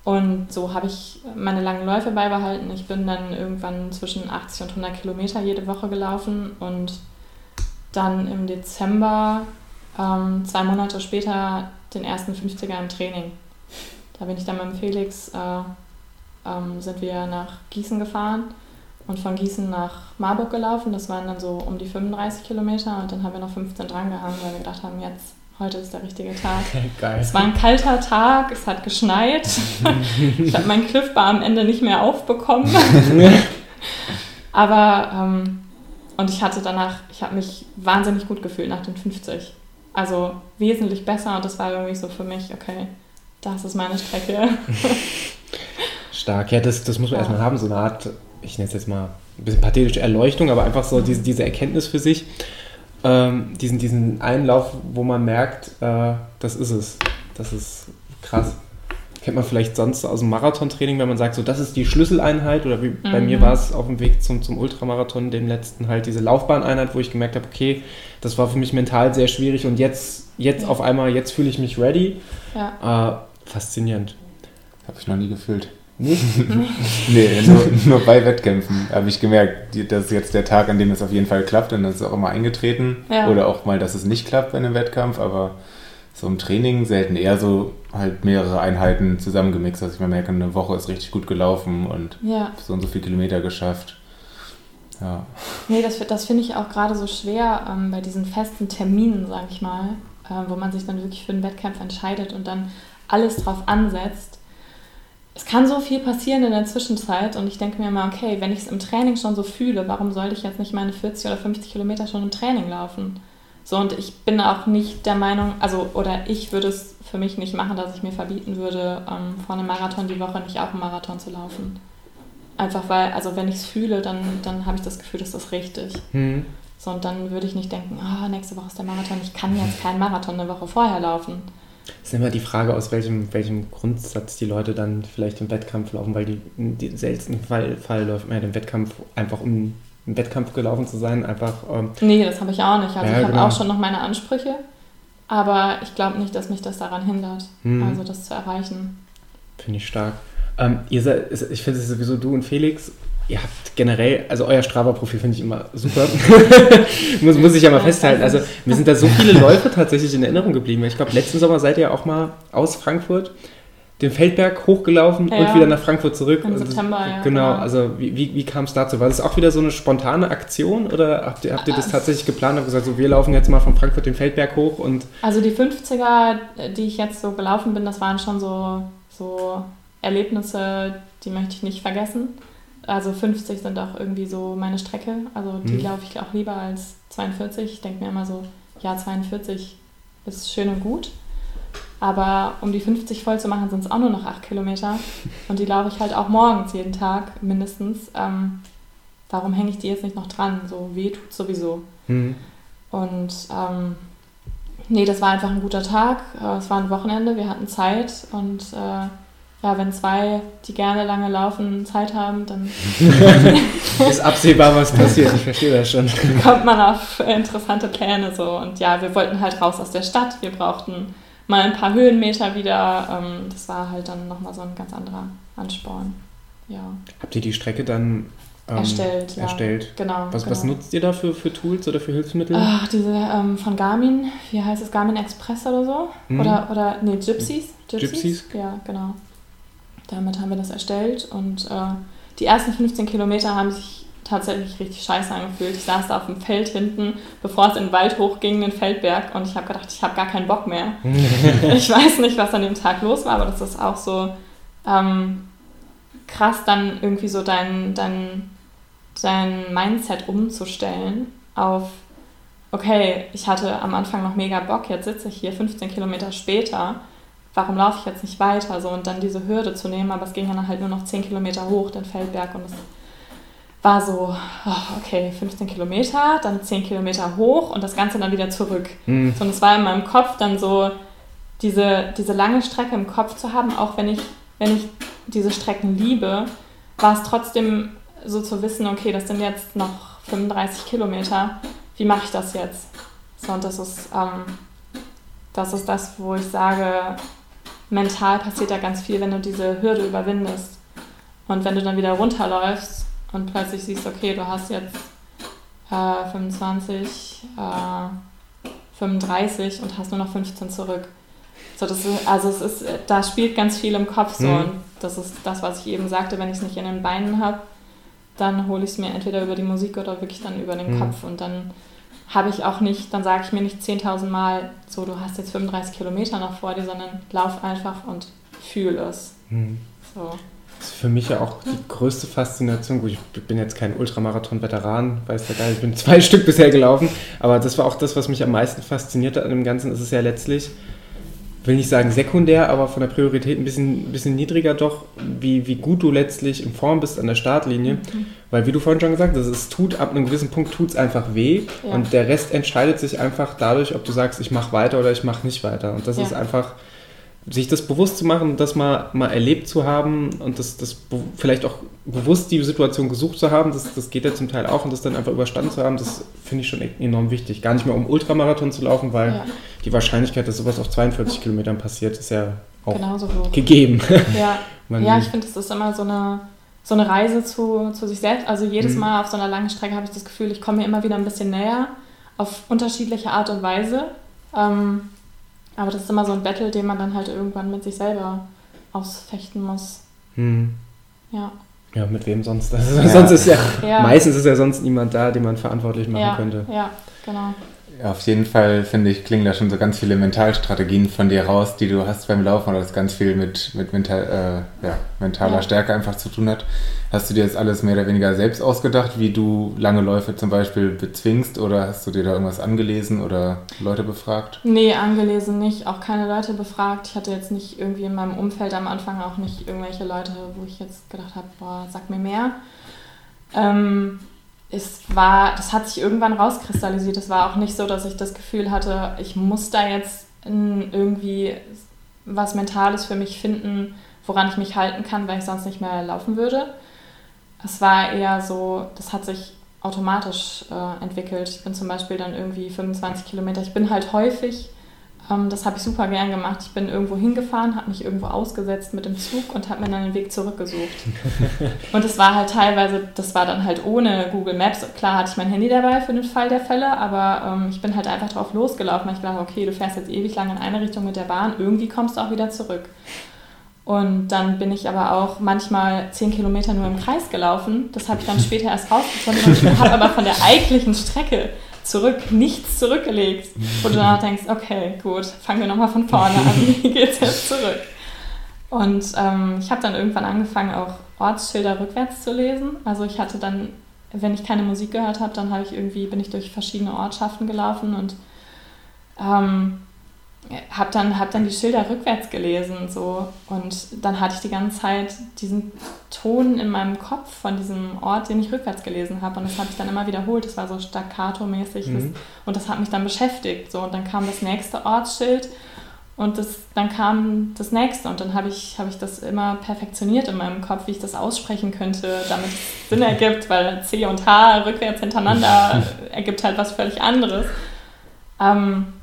Und so habe ich meine langen Läufe beibehalten. Ich bin dann irgendwann zwischen 80 und 100 Kilometer jede Woche gelaufen und dann im Dezember ähm, zwei Monate später den ersten 50er im Training. Da bin ich dann mit dem Felix, äh, ähm, sind wir nach Gießen gefahren und von Gießen nach Marburg gelaufen. Das waren dann so um die 35 Kilometer und dann haben wir noch 15 dran gehangen, weil wir gedacht haben, jetzt, heute ist der richtige Tag. Geil. Es war ein kalter Tag, es hat geschneit. ich habe meinen Cliffbar am Ende nicht mehr aufbekommen. Aber, ähm, und ich hatte danach, ich habe mich wahnsinnig gut gefühlt nach den 50. Also wesentlich besser und das war irgendwie so für mich, okay, das ist meine Strecke. Stark, ja, das, das muss man ja. erstmal haben, so eine Art, ich nenne es jetzt mal ein bisschen pathetische Erleuchtung, aber einfach so mhm. diese, diese Erkenntnis für sich, ähm, diesen, diesen Einlauf, wo man merkt, äh, das ist es. Das ist krass kennt man vielleicht sonst aus dem Marathontraining, wenn man sagt, so das ist die Schlüsseleinheit oder wie mhm. bei mir mhm. war es auf dem Weg zum, zum Ultramarathon, dem letzten halt diese Laufbahneinheit, wo ich gemerkt habe, okay, das war für mich mental sehr schwierig und jetzt, jetzt ja. auf einmal, jetzt fühle ich mich ready. Ja. Äh, faszinierend. Habe ich noch nie gefühlt. Nicht? nee, nur, nur, bei Wettkämpfen habe ich gemerkt, das ist jetzt der Tag, an dem es auf jeden Fall klappt und das ist auch immer eingetreten. Ja. Oder auch mal, dass es nicht klappt bei einem Wettkampf, aber so im Training selten eher so halt mehrere Einheiten zusammengemixt. Also ich merke, eine Woche ist richtig gut gelaufen und ja. so und so viele Kilometer geschafft. Ja. Nee, das, das finde ich auch gerade so schwer ähm, bei diesen festen Terminen, sage ich mal, äh, wo man sich dann wirklich für einen Wettkampf entscheidet und dann alles drauf ansetzt. Es kann so viel passieren in der Zwischenzeit und ich denke mir immer, okay, wenn ich es im Training schon so fühle, warum sollte ich jetzt nicht meine 40 oder 50 Kilometer schon im Training laufen? So, und ich bin auch nicht der Meinung, also, oder ich würde es für mich nicht machen, dass ich mir verbieten würde, ähm, vor einem Marathon die Woche nicht auch einen Marathon zu laufen. Einfach weil, also wenn ich es fühle, dann, dann habe ich das Gefühl, dass das richtig. Mhm. So, und dann würde ich nicht denken, oh, nächste Woche ist der Marathon, ich kann jetzt keinen Marathon eine Woche vorher laufen. Es ist immer die Frage, aus welchem, welchem Grundsatz die Leute dann vielleicht im Wettkampf laufen, weil die, im seltensten Fall, Fall läuft man ja den Wettkampf einfach um im Wettkampf gelaufen zu sein, einfach. Ähm, nee, das habe ich auch nicht. Also ja, ich habe genau. auch schon noch meine Ansprüche, aber ich glaube nicht, dass mich das daran hindert, hm. also das zu erreichen. Finde ich stark. Ähm, ihr seid, ich finde es sowieso du und Felix, ihr habt generell, also euer Strava-Profil finde ich immer super. muss, muss ich ja mal festhalten. Also mir sind da so viele Läufe tatsächlich in Erinnerung geblieben. Ich glaube, letzten Sommer seid ihr auch mal aus Frankfurt den Feldberg hochgelaufen ja, und wieder nach Frankfurt zurück. Im September, ja. Genau, genau. also wie, wie, wie kam es dazu? War das auch wieder so eine spontane Aktion oder habt ihr, habt ihr das tatsächlich geplant und gesagt, so wir laufen jetzt mal von Frankfurt den Feldberg hoch und... Also die 50er, die ich jetzt so gelaufen bin, das waren schon so, so Erlebnisse, die möchte ich nicht vergessen. Also 50 sind auch irgendwie so meine Strecke, also die hm. laufe ich auch lieber als 42. Ich denke mir immer so, ja 42 ist schön und gut, aber um die 50 voll zu machen, sind es auch nur noch 8 Kilometer. Und die laufe ich halt auch morgens jeden Tag mindestens. Ähm, warum hänge ich die jetzt nicht noch dran? So weh tut sowieso. Mhm. Und ähm, Nee, das war einfach ein guter Tag. Äh, es war ein Wochenende, wir hatten Zeit und äh, ja, wenn zwei, die gerne lange laufen, Zeit haben, dann ist absehbar, was passiert. Ich verstehe das schon. Kommt man auf interessante Pläne so. Und ja, wir wollten halt raus aus der Stadt. Wir brauchten mal ein paar Höhenmeter wieder. Ähm, das war halt dann nochmal so ein ganz anderer Ansporn. Ja. Habt ihr die Strecke dann ähm, erstellt. erstellt. Ja, genau, was, genau. was nutzt ihr da für, für Tools oder für Hilfsmittel? Ach, diese ähm, von Garmin, wie heißt es, Garmin Express oder so? Mhm. Oder, oder, nee, Gypsies. Gypsies. Gypsies? Ja, genau. Damit haben wir das erstellt und äh, die ersten 15 Kilometer haben sich tatsächlich richtig scheiße angefühlt. Ich saß da auf dem Feld hinten, bevor es in den Wald hochging, den Feldberg, und ich habe gedacht, ich habe gar keinen Bock mehr. ich weiß nicht, was an dem Tag los war, aber das ist auch so ähm, krass, dann irgendwie so dein, dein, dein Mindset umzustellen auf, okay, ich hatte am Anfang noch mega Bock, jetzt sitze ich hier 15 Kilometer später warum laufe ich jetzt nicht weiter? So, und dann diese Hürde zu nehmen, aber es ging dann halt nur noch 10 Kilometer hoch, den Feldberg, und es war so, oh, okay, 15 Kilometer, dann 10 Kilometer hoch und das Ganze dann wieder zurück. Mhm. So, und es war in meinem Kopf dann so, diese, diese lange Strecke im Kopf zu haben, auch wenn ich, wenn ich diese Strecken liebe, war es trotzdem so zu wissen, okay, das sind jetzt noch 35 Kilometer, wie mache ich das jetzt? So, und das ist, ähm, das ist das, wo ich sage, mental passiert da ganz viel, wenn du diese Hürde überwindest. Und wenn du dann wieder runterläufst und plötzlich siehst, okay, du hast jetzt äh, 25, äh, 35 und hast nur noch 15 zurück. So, das ist, also es ist, da spielt ganz viel im Kopf so. Mhm. Und das ist das, was ich eben sagte, wenn ich es nicht in den Beinen habe, dann hole ich es mir entweder über die Musik oder wirklich dann über den mhm. Kopf und dann habe ich auch nicht, dann sage ich mir nicht 10.000 Mal, so du hast jetzt 35 Kilometer noch vor dir, sondern lauf einfach und fühl es. Mhm. So. Das ist für mich ja auch die größte Faszination. Gut, ich bin jetzt kein Ultramarathon-Veteran, weiß ja gar nicht, ich bin zwei Stück bisher gelaufen, aber das war auch das, was mich am meisten fasziniert hat an dem Ganzen. Es ist ja letztlich, will nicht sagen sekundär, aber von der Priorität ein bisschen, bisschen niedriger doch, wie, wie gut du letztlich in Form bist an der Startlinie. Mhm. Weil wie du vorhin schon gesagt hast, es tut ab einem gewissen Punkt tut es einfach weh ja. und der Rest entscheidet sich einfach dadurch, ob du sagst, ich mache weiter oder ich mache nicht weiter. Und das ja. ist einfach sich das bewusst zu machen, das mal, mal erlebt zu haben und das, das vielleicht auch bewusst die Situation gesucht zu haben, das, das geht ja zum Teil auch und das dann einfach überstanden zu haben, das finde ich schon e-, enorm wichtig. Gar nicht mehr um Ultramarathon zu laufen, weil ja. die Wahrscheinlichkeit, dass sowas auf 42 Kilometern passiert, ist ja auch gegeben. Ja, ja ich finde, es ist immer so eine, so eine Reise zu, zu sich selbst. Also jedes mhm. Mal auf so einer langen Strecke habe ich das Gefühl, ich komme mir immer wieder ein bisschen näher auf unterschiedliche Art und Weise. Ähm, aber das ist immer so ein Battle, den man dann halt irgendwann mit sich selber ausfechten muss. Hm. Ja. Ja, mit wem sonst? Also ja. sonst ist ja, ja, meistens ist ja sonst niemand da, den man verantwortlich machen ja. könnte. Ja, genau. Ja, auf jeden Fall, finde ich, klingen da schon so ganz viele Mentalstrategien von dir raus, die du hast beim Laufen oder das ganz viel mit, mit mental, äh, ja, mentaler Stärke einfach zu tun hat. Hast du dir das alles mehr oder weniger selbst ausgedacht, wie du lange Läufe zum Beispiel bezwingst oder hast du dir da irgendwas angelesen oder Leute befragt? Nee, angelesen nicht, auch keine Leute befragt. Ich hatte jetzt nicht irgendwie in meinem Umfeld am Anfang auch nicht irgendwelche Leute, wo ich jetzt gedacht habe, boah, sag mir mehr. Ähm, es war, das hat sich irgendwann rauskristallisiert. Es war auch nicht so, dass ich das Gefühl hatte, ich muss da jetzt irgendwie was Mentales für mich finden, woran ich mich halten kann, weil ich sonst nicht mehr laufen würde es war eher so, das hat sich automatisch äh, entwickelt. Ich bin zum Beispiel dann irgendwie 25 Kilometer. Ich bin halt häufig, das habe ich super gern gemacht. Ich bin irgendwo hingefahren, habe mich irgendwo ausgesetzt mit dem Zug und habe mir dann den Weg zurückgesucht. und es war halt teilweise, das war dann halt ohne Google Maps. Klar hatte ich mein Handy dabei für den Fall der Fälle, aber ähm, ich bin halt einfach drauf losgelaufen. Ich dachte, okay, du fährst jetzt ewig lang in eine Richtung mit der Bahn, irgendwie kommst du auch wieder zurück. Und dann bin ich aber auch manchmal zehn Kilometer nur im Kreis gelaufen. Das habe ich dann später erst rausgefunden und habe aber von der eigentlichen Strecke zurück nichts zurückgelegt. Wo du danach denkst, okay, gut, fangen wir nochmal von vorne an. Wie geht's jetzt zurück? Und ähm, ich habe dann irgendwann angefangen, auch Ortsschilder rückwärts zu lesen. Also ich hatte dann, wenn ich keine Musik gehört habe, dann habe ich irgendwie, bin ich durch verschiedene Ortschaften gelaufen und ähm, habe dann, hab dann die Schilder rückwärts gelesen so. Und dann hatte ich die ganze Zeit diesen Ton in meinem Kopf von diesem Ort, den ich rückwärts gelesen habe und das habe ich dann immer wiederholt, das war so staccato-mäßig. Mhm. und das hat mich dann beschäftigt so. Und dann kam das nächste Ortsschild und das, dann kam das nächste. Und dann habe ich, hab ich das immer perfektioniert in meinem Kopf, wie ich das aussprechen könnte, damit es Sinn ergibt, weil C und H rückwärts hintereinander ergibt halt was völlig anderes. Ähm,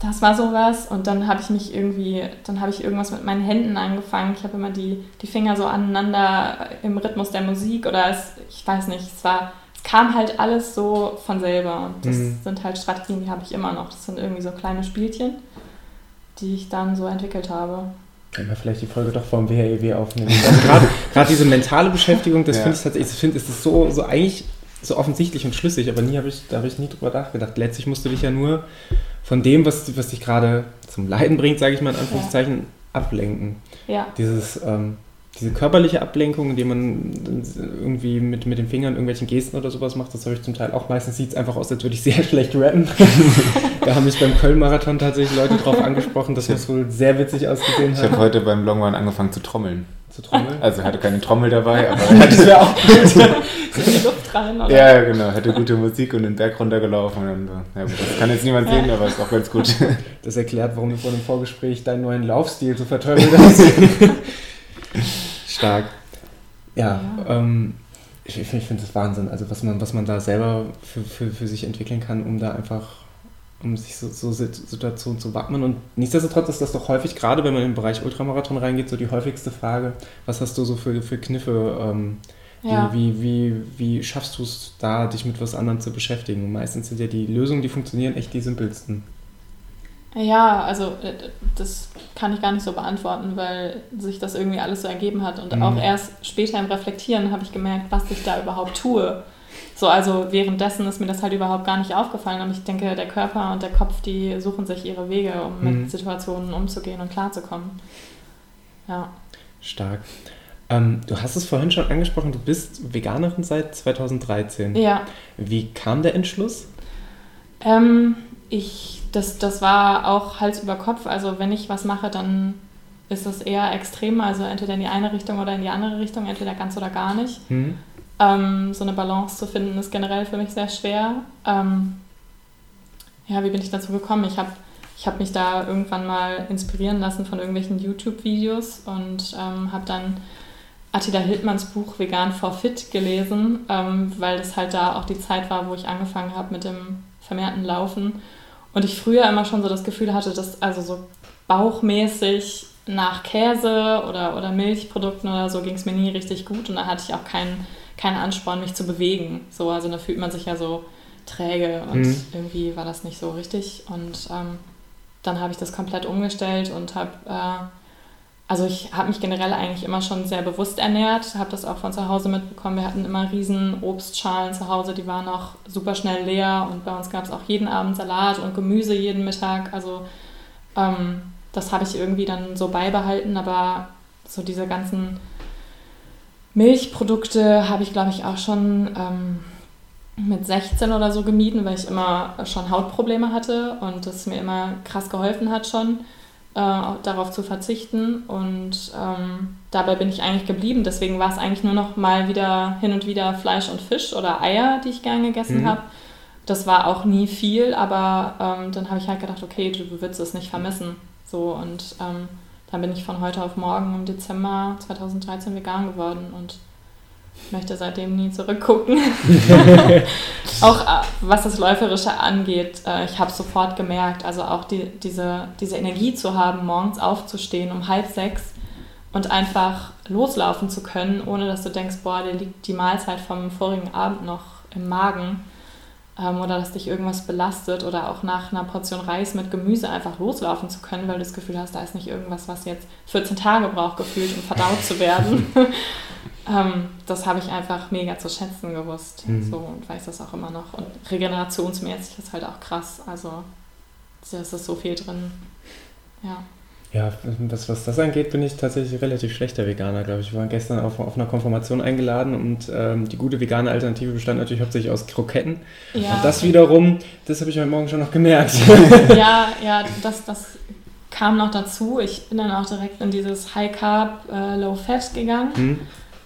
das war sowas und dann habe ich mich irgendwie, dann habe ich irgendwas mit meinen Händen angefangen. Ich habe immer die, die Finger so aneinander im Rhythmus der Musik oder es, ich weiß nicht, es war, es kam halt alles so von selber und das mhm. sind halt Strategien, die habe ich immer noch. Das sind irgendwie so kleine Spielchen, die ich dann so entwickelt habe. Können wir vielleicht die Folge doch vom WHEW aufnehmen. Also gerade diese mentale Beschäftigung, das ja. finde ich tatsächlich, ich finde, es ist so, so eigentlich so offensichtlich und schlüssig, aber nie habe ich, da habe ich nie drüber nachgedacht. Letztlich musst du dich ja nur von dem, was, was dich gerade zum Leiden bringt, sage ich mal in Anführungszeichen, ja. ablenken. Ja. Dieses, ähm, diese körperliche Ablenkung, indem man irgendwie mit, mit den Fingern irgendwelchen Gesten oder sowas macht, das habe ich zum Teil auch. Meistens sieht es einfach aus, als würde ich sehr schlecht rappen. da haben mich beim Köln-Marathon tatsächlich Leute drauf angesprochen, dass das wohl sehr witzig ausgesehen hat. Ich habe heute beim Long Run angefangen zu trommeln. Zu trommeln? Also er hatte keine Trommel dabei, aber er hatte ja auch in die Luft rein, oder? Ja, genau. Hatte gute Musik und den Berg runtergelaufen. Und ja, das kann jetzt niemand sehen, aber ist auch ganz gut. Das erklärt, warum du vor dem Vorgespräch deinen neuen Laufstil so verteufelt hast. Stark. Ja, ja. Ähm, ich, ich finde das Wahnsinn, also was man, was man da selber für, für, für sich entwickeln kann, um da einfach um sich so, so Situationen zu wappnen. Und nichtsdestotrotz ist das doch häufig, gerade wenn man im Bereich Ultramarathon reingeht, so die häufigste Frage, was hast du so für, für Kniffe? Ähm, ja. wie, wie, wie schaffst du es da, dich mit was anderem zu beschäftigen? Und meistens sind ja die Lösungen, die funktionieren, echt die simpelsten. Ja, also äh, das kann ich gar nicht so beantworten, weil sich das irgendwie alles so ergeben hat. Und mhm. auch erst später im Reflektieren habe ich gemerkt, was ich da überhaupt tue. So, also währenddessen ist mir das halt überhaupt gar nicht aufgefallen. Und ich denke, der Körper und der Kopf, die suchen sich ihre Wege, um mhm. mit Situationen umzugehen und klarzukommen. Ja. Stark. Ähm, du hast es vorhin schon angesprochen, du bist Veganerin seit 2013. Ja. Wie kam der Entschluss? Ähm, ich, das, das war auch Hals über Kopf. Also wenn ich was mache, dann ist das eher extrem, also entweder in die eine Richtung oder in die andere Richtung, entweder ganz oder gar nicht. Mhm. Ähm, so eine Balance zu finden, ist generell für mich sehr schwer. Ähm, ja, wie bin ich dazu gekommen? Ich habe ich hab mich da irgendwann mal inspirieren lassen von irgendwelchen YouTube-Videos und ähm, habe dann Attila Hildmanns Buch Vegan for Fit gelesen, ähm, weil das halt da auch die Zeit war, wo ich angefangen habe mit dem vermehrten Laufen. Und ich früher immer schon so das Gefühl hatte, dass also so bauchmäßig nach Käse oder, oder Milchprodukten oder so ging es mir nie richtig gut und da hatte ich auch keinen keinen Ansporn, mich zu bewegen. So, also da fühlt man sich ja so träge und mhm. irgendwie war das nicht so richtig. Und ähm, dann habe ich das komplett umgestellt und habe, äh, also ich habe mich generell eigentlich immer schon sehr bewusst ernährt, habe das auch von zu Hause mitbekommen. Wir hatten immer riesen Obstschalen zu Hause, die waren auch super schnell leer und bei uns gab es auch jeden Abend Salat und Gemüse jeden Mittag. Also ähm, das habe ich irgendwie dann so beibehalten, aber so diese ganzen Milchprodukte habe ich, glaube ich, auch schon ähm, mit 16 oder so gemieden, weil ich immer schon Hautprobleme hatte und das mir immer krass geholfen hat schon, äh, darauf zu verzichten. Und ähm, dabei bin ich eigentlich geblieben. Deswegen war es eigentlich nur noch mal wieder hin und wieder Fleisch und Fisch oder Eier, die ich gern gegessen mhm. habe. Das war auch nie viel, aber ähm, dann habe ich halt gedacht, okay, du würdest es nicht vermissen. So und ähm, dann bin ich von heute auf morgen im Dezember 2013 vegan geworden und möchte seitdem nie zurückgucken. auch äh, was das Läuferische angeht, äh, ich habe sofort gemerkt, also auch die, diese, diese Energie zu haben, morgens aufzustehen um halb sechs und einfach loslaufen zu können, ohne dass du denkst, boah, dir liegt die Mahlzeit vom vorigen Abend noch im Magen oder dass dich irgendwas belastet oder auch nach einer Portion Reis mit Gemüse einfach loslaufen zu können, weil du das Gefühl hast, da ist nicht irgendwas, was jetzt 14 Tage braucht, gefühlt, um verdaut zu werden. ähm, das habe ich einfach mega zu schätzen gewusst mhm. so, und weiß das auch immer noch. Und regenerationsmäßig ist halt auch krass. Also da ist so viel drin. Ja. Ja, was, was das angeht, bin ich tatsächlich relativ schlechter Veganer, glaube ich. Wir waren gestern auf, auf einer Konfirmation eingeladen und ähm, die gute vegane Alternative bestand natürlich hauptsächlich aus Kroketten. Ja. Und das wiederum, das habe ich heute Morgen schon noch gemerkt. Ja, ja, das, das kam noch dazu, ich bin dann auch direkt in dieses High Carb, äh, Low Fat gegangen. Mhm.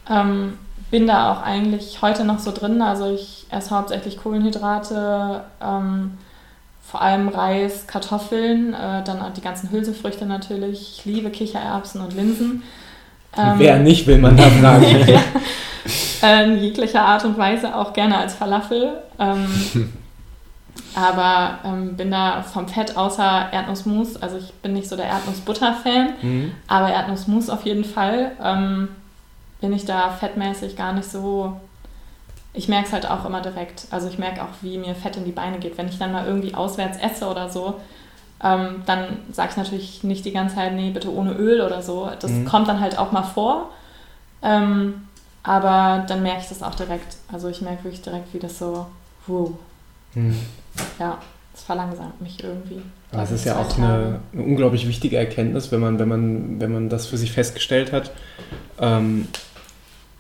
Ähm, bin da auch eigentlich heute noch so drin. Also ich esse hauptsächlich Kohlenhydrate, ähm, vor allem Reis, Kartoffeln, äh, dann die ganzen Hülsefrüchte natürlich. Ich liebe Kichererbsen und Linsen. Ähm, Wer nicht, will man da fragen. ja. äh, in jeglicher Art und Weise, auch gerne als Falafel. Ähm, aber ähm, bin da vom Fett außer Erdnussmus, also ich bin nicht so der Erdnussbutter-Fan, mhm. aber Erdnussmus auf jeden Fall, ähm, bin ich da fettmäßig gar nicht so. Ich merke es halt auch immer direkt. Also ich merke auch, wie mir Fett in die Beine geht. Wenn ich dann mal irgendwie auswärts esse oder so, ähm, dann sage ich natürlich nicht die ganze Zeit, nee, bitte ohne Öl oder so. Das mhm. kommt dann halt auch mal vor. Ähm, aber dann merke ich das auch direkt. Also ich merke wirklich direkt, wie das so, wow. Mhm. Ja, es verlangsamt mich irgendwie. Das ist ja auch eine, eine, unglaublich wichtige Erkenntnis, wenn man, wenn man, wenn man das für sich festgestellt hat. Ähm,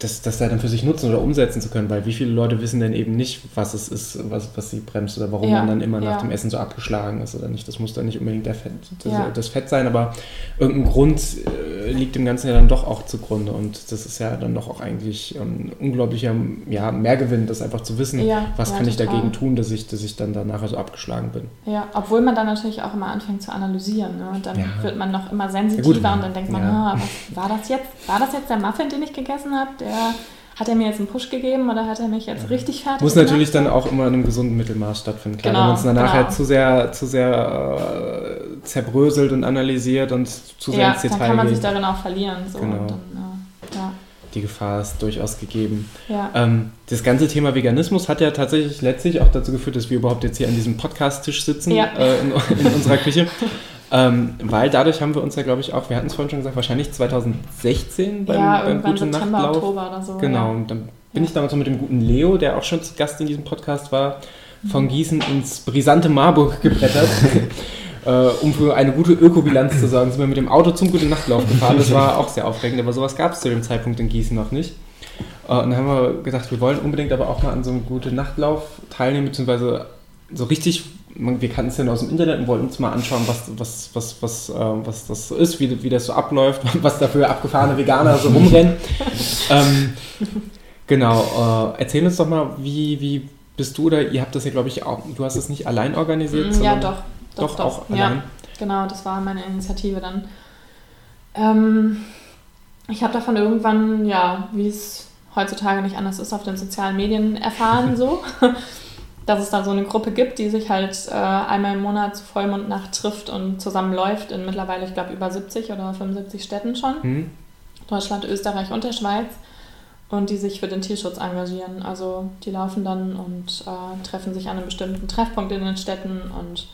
das, das da dann für sich nutzen oder umsetzen zu können, weil wie viele Leute wissen denn eben nicht, was es ist, was, was sie bremst oder warum ja, man dann immer ja. nach dem Essen so abgeschlagen ist oder nicht. Das muss dann nicht unbedingt der Fett, das, ja. das Fett sein, aber irgendein Grund äh, liegt dem Ganzen ja dann doch auch zugrunde und das ist ja dann doch auch eigentlich ein unglaublicher ja, Mehrgewinn, das einfach zu wissen, was kann ich dagegen tun, dass ich, dass ich dann danach so abgeschlagen bin. Ja, obwohl man dann natürlich auch immer anfängt zu analysieren. Ne? Dann wird man noch immer sensitiver und dann denkt man, ah, was war das jetzt? War das jetzt der Muffin, den ich gegessen habe? Der hat er mir jetzt einen Push gegeben oder hat er mich jetzt richtig fertig Muss gemacht? natürlich dann auch immer in einem gesunden Mittelmaß stattfinden. Klar, genau, wenn man es danach genau. halt zu sehr, zu sehr äh, zerbröselt und analysiert und zu sehr ja, ins Detail dann kann man geht. sich darin auch verlieren. So. Genau. Dann, äh, ja. Die Gefahr ist durchaus gegeben. Ja. Ähm, das ganze Thema Veganismus hat ja tatsächlich letztlich auch dazu geführt, dass wir überhaupt jetzt hier an diesem Podcast-Tisch sitzen ja. äh, in, in unserer Küche. Ähm, weil dadurch haben wir uns ja, glaube ich, auch, wir hatten es vorhin schon gesagt, wahrscheinlich 2016 beim, ja, beim Gute September, Nachtlauf. Oktober oder so. Genau, ja. und dann bin ja. ich damals so mit dem guten Leo, der auch schon zu Gast in diesem Podcast war, von Gießen ins brisante Marburg gebrettert. äh, um für eine gute Ökobilanz zu sorgen, sind wir mit dem Auto zum Gute Nachtlauf gefahren. Das war auch sehr aufregend, aber sowas gab es zu dem Zeitpunkt in Gießen noch nicht. Äh, und dann haben wir gedacht, wir wollen unbedingt aber auch mal an so einem Gute Nachtlauf teilnehmen, beziehungsweise so richtig wir kannten es ja nur aus dem Internet und wollten uns mal anschauen, was, was, was, was, äh, was das so ist, wie, wie das so abläuft, was da für abgefahrene Veganer so rumrennen. ähm, genau, äh, erzähl uns doch mal, wie, wie bist du oder ihr habt das ja, glaube ich, auch, du hast es nicht allein organisiert, mm, Ja, doch. Doch, doch, doch auch ja, allein. Genau, das war meine Initiative dann. Ähm, ich habe davon irgendwann, ja, wie es heutzutage nicht anders ist, auf den sozialen Medien erfahren so. Dass es da so eine Gruppe gibt, die sich halt äh, einmal im Monat zu Vollmondnacht trifft und zusammenläuft in mittlerweile, ich glaube, über 70 oder 75 Städten schon. Mhm. Deutschland, Österreich und der Schweiz. Und die sich für den Tierschutz engagieren. Also die laufen dann und äh, treffen sich an einem bestimmten Treffpunkt in den Städten und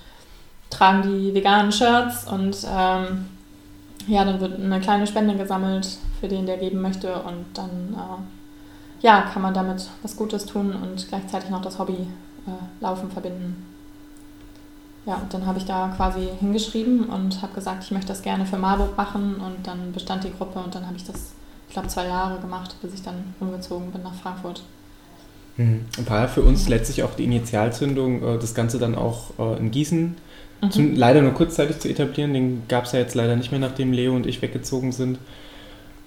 tragen die veganen Shirts und ähm, ja, dann wird eine kleine Spende gesammelt für den, der geben möchte und dann äh, ja, kann man damit was Gutes tun und gleichzeitig noch das Hobby äh, Laufen verbinden. Ja, und dann habe ich da quasi hingeschrieben und habe gesagt, ich möchte das gerne für Marburg machen und dann bestand die Gruppe und dann habe ich das, ich glaube, zwei Jahre gemacht, bis ich dann umgezogen bin nach Frankfurt. Mhm. War für uns letztlich auch die Initialzündung, äh, das Ganze dann auch äh, in Gießen mhm. leider nur kurzzeitig zu etablieren. Den gab es ja jetzt leider nicht mehr, nachdem Leo und ich weggezogen sind.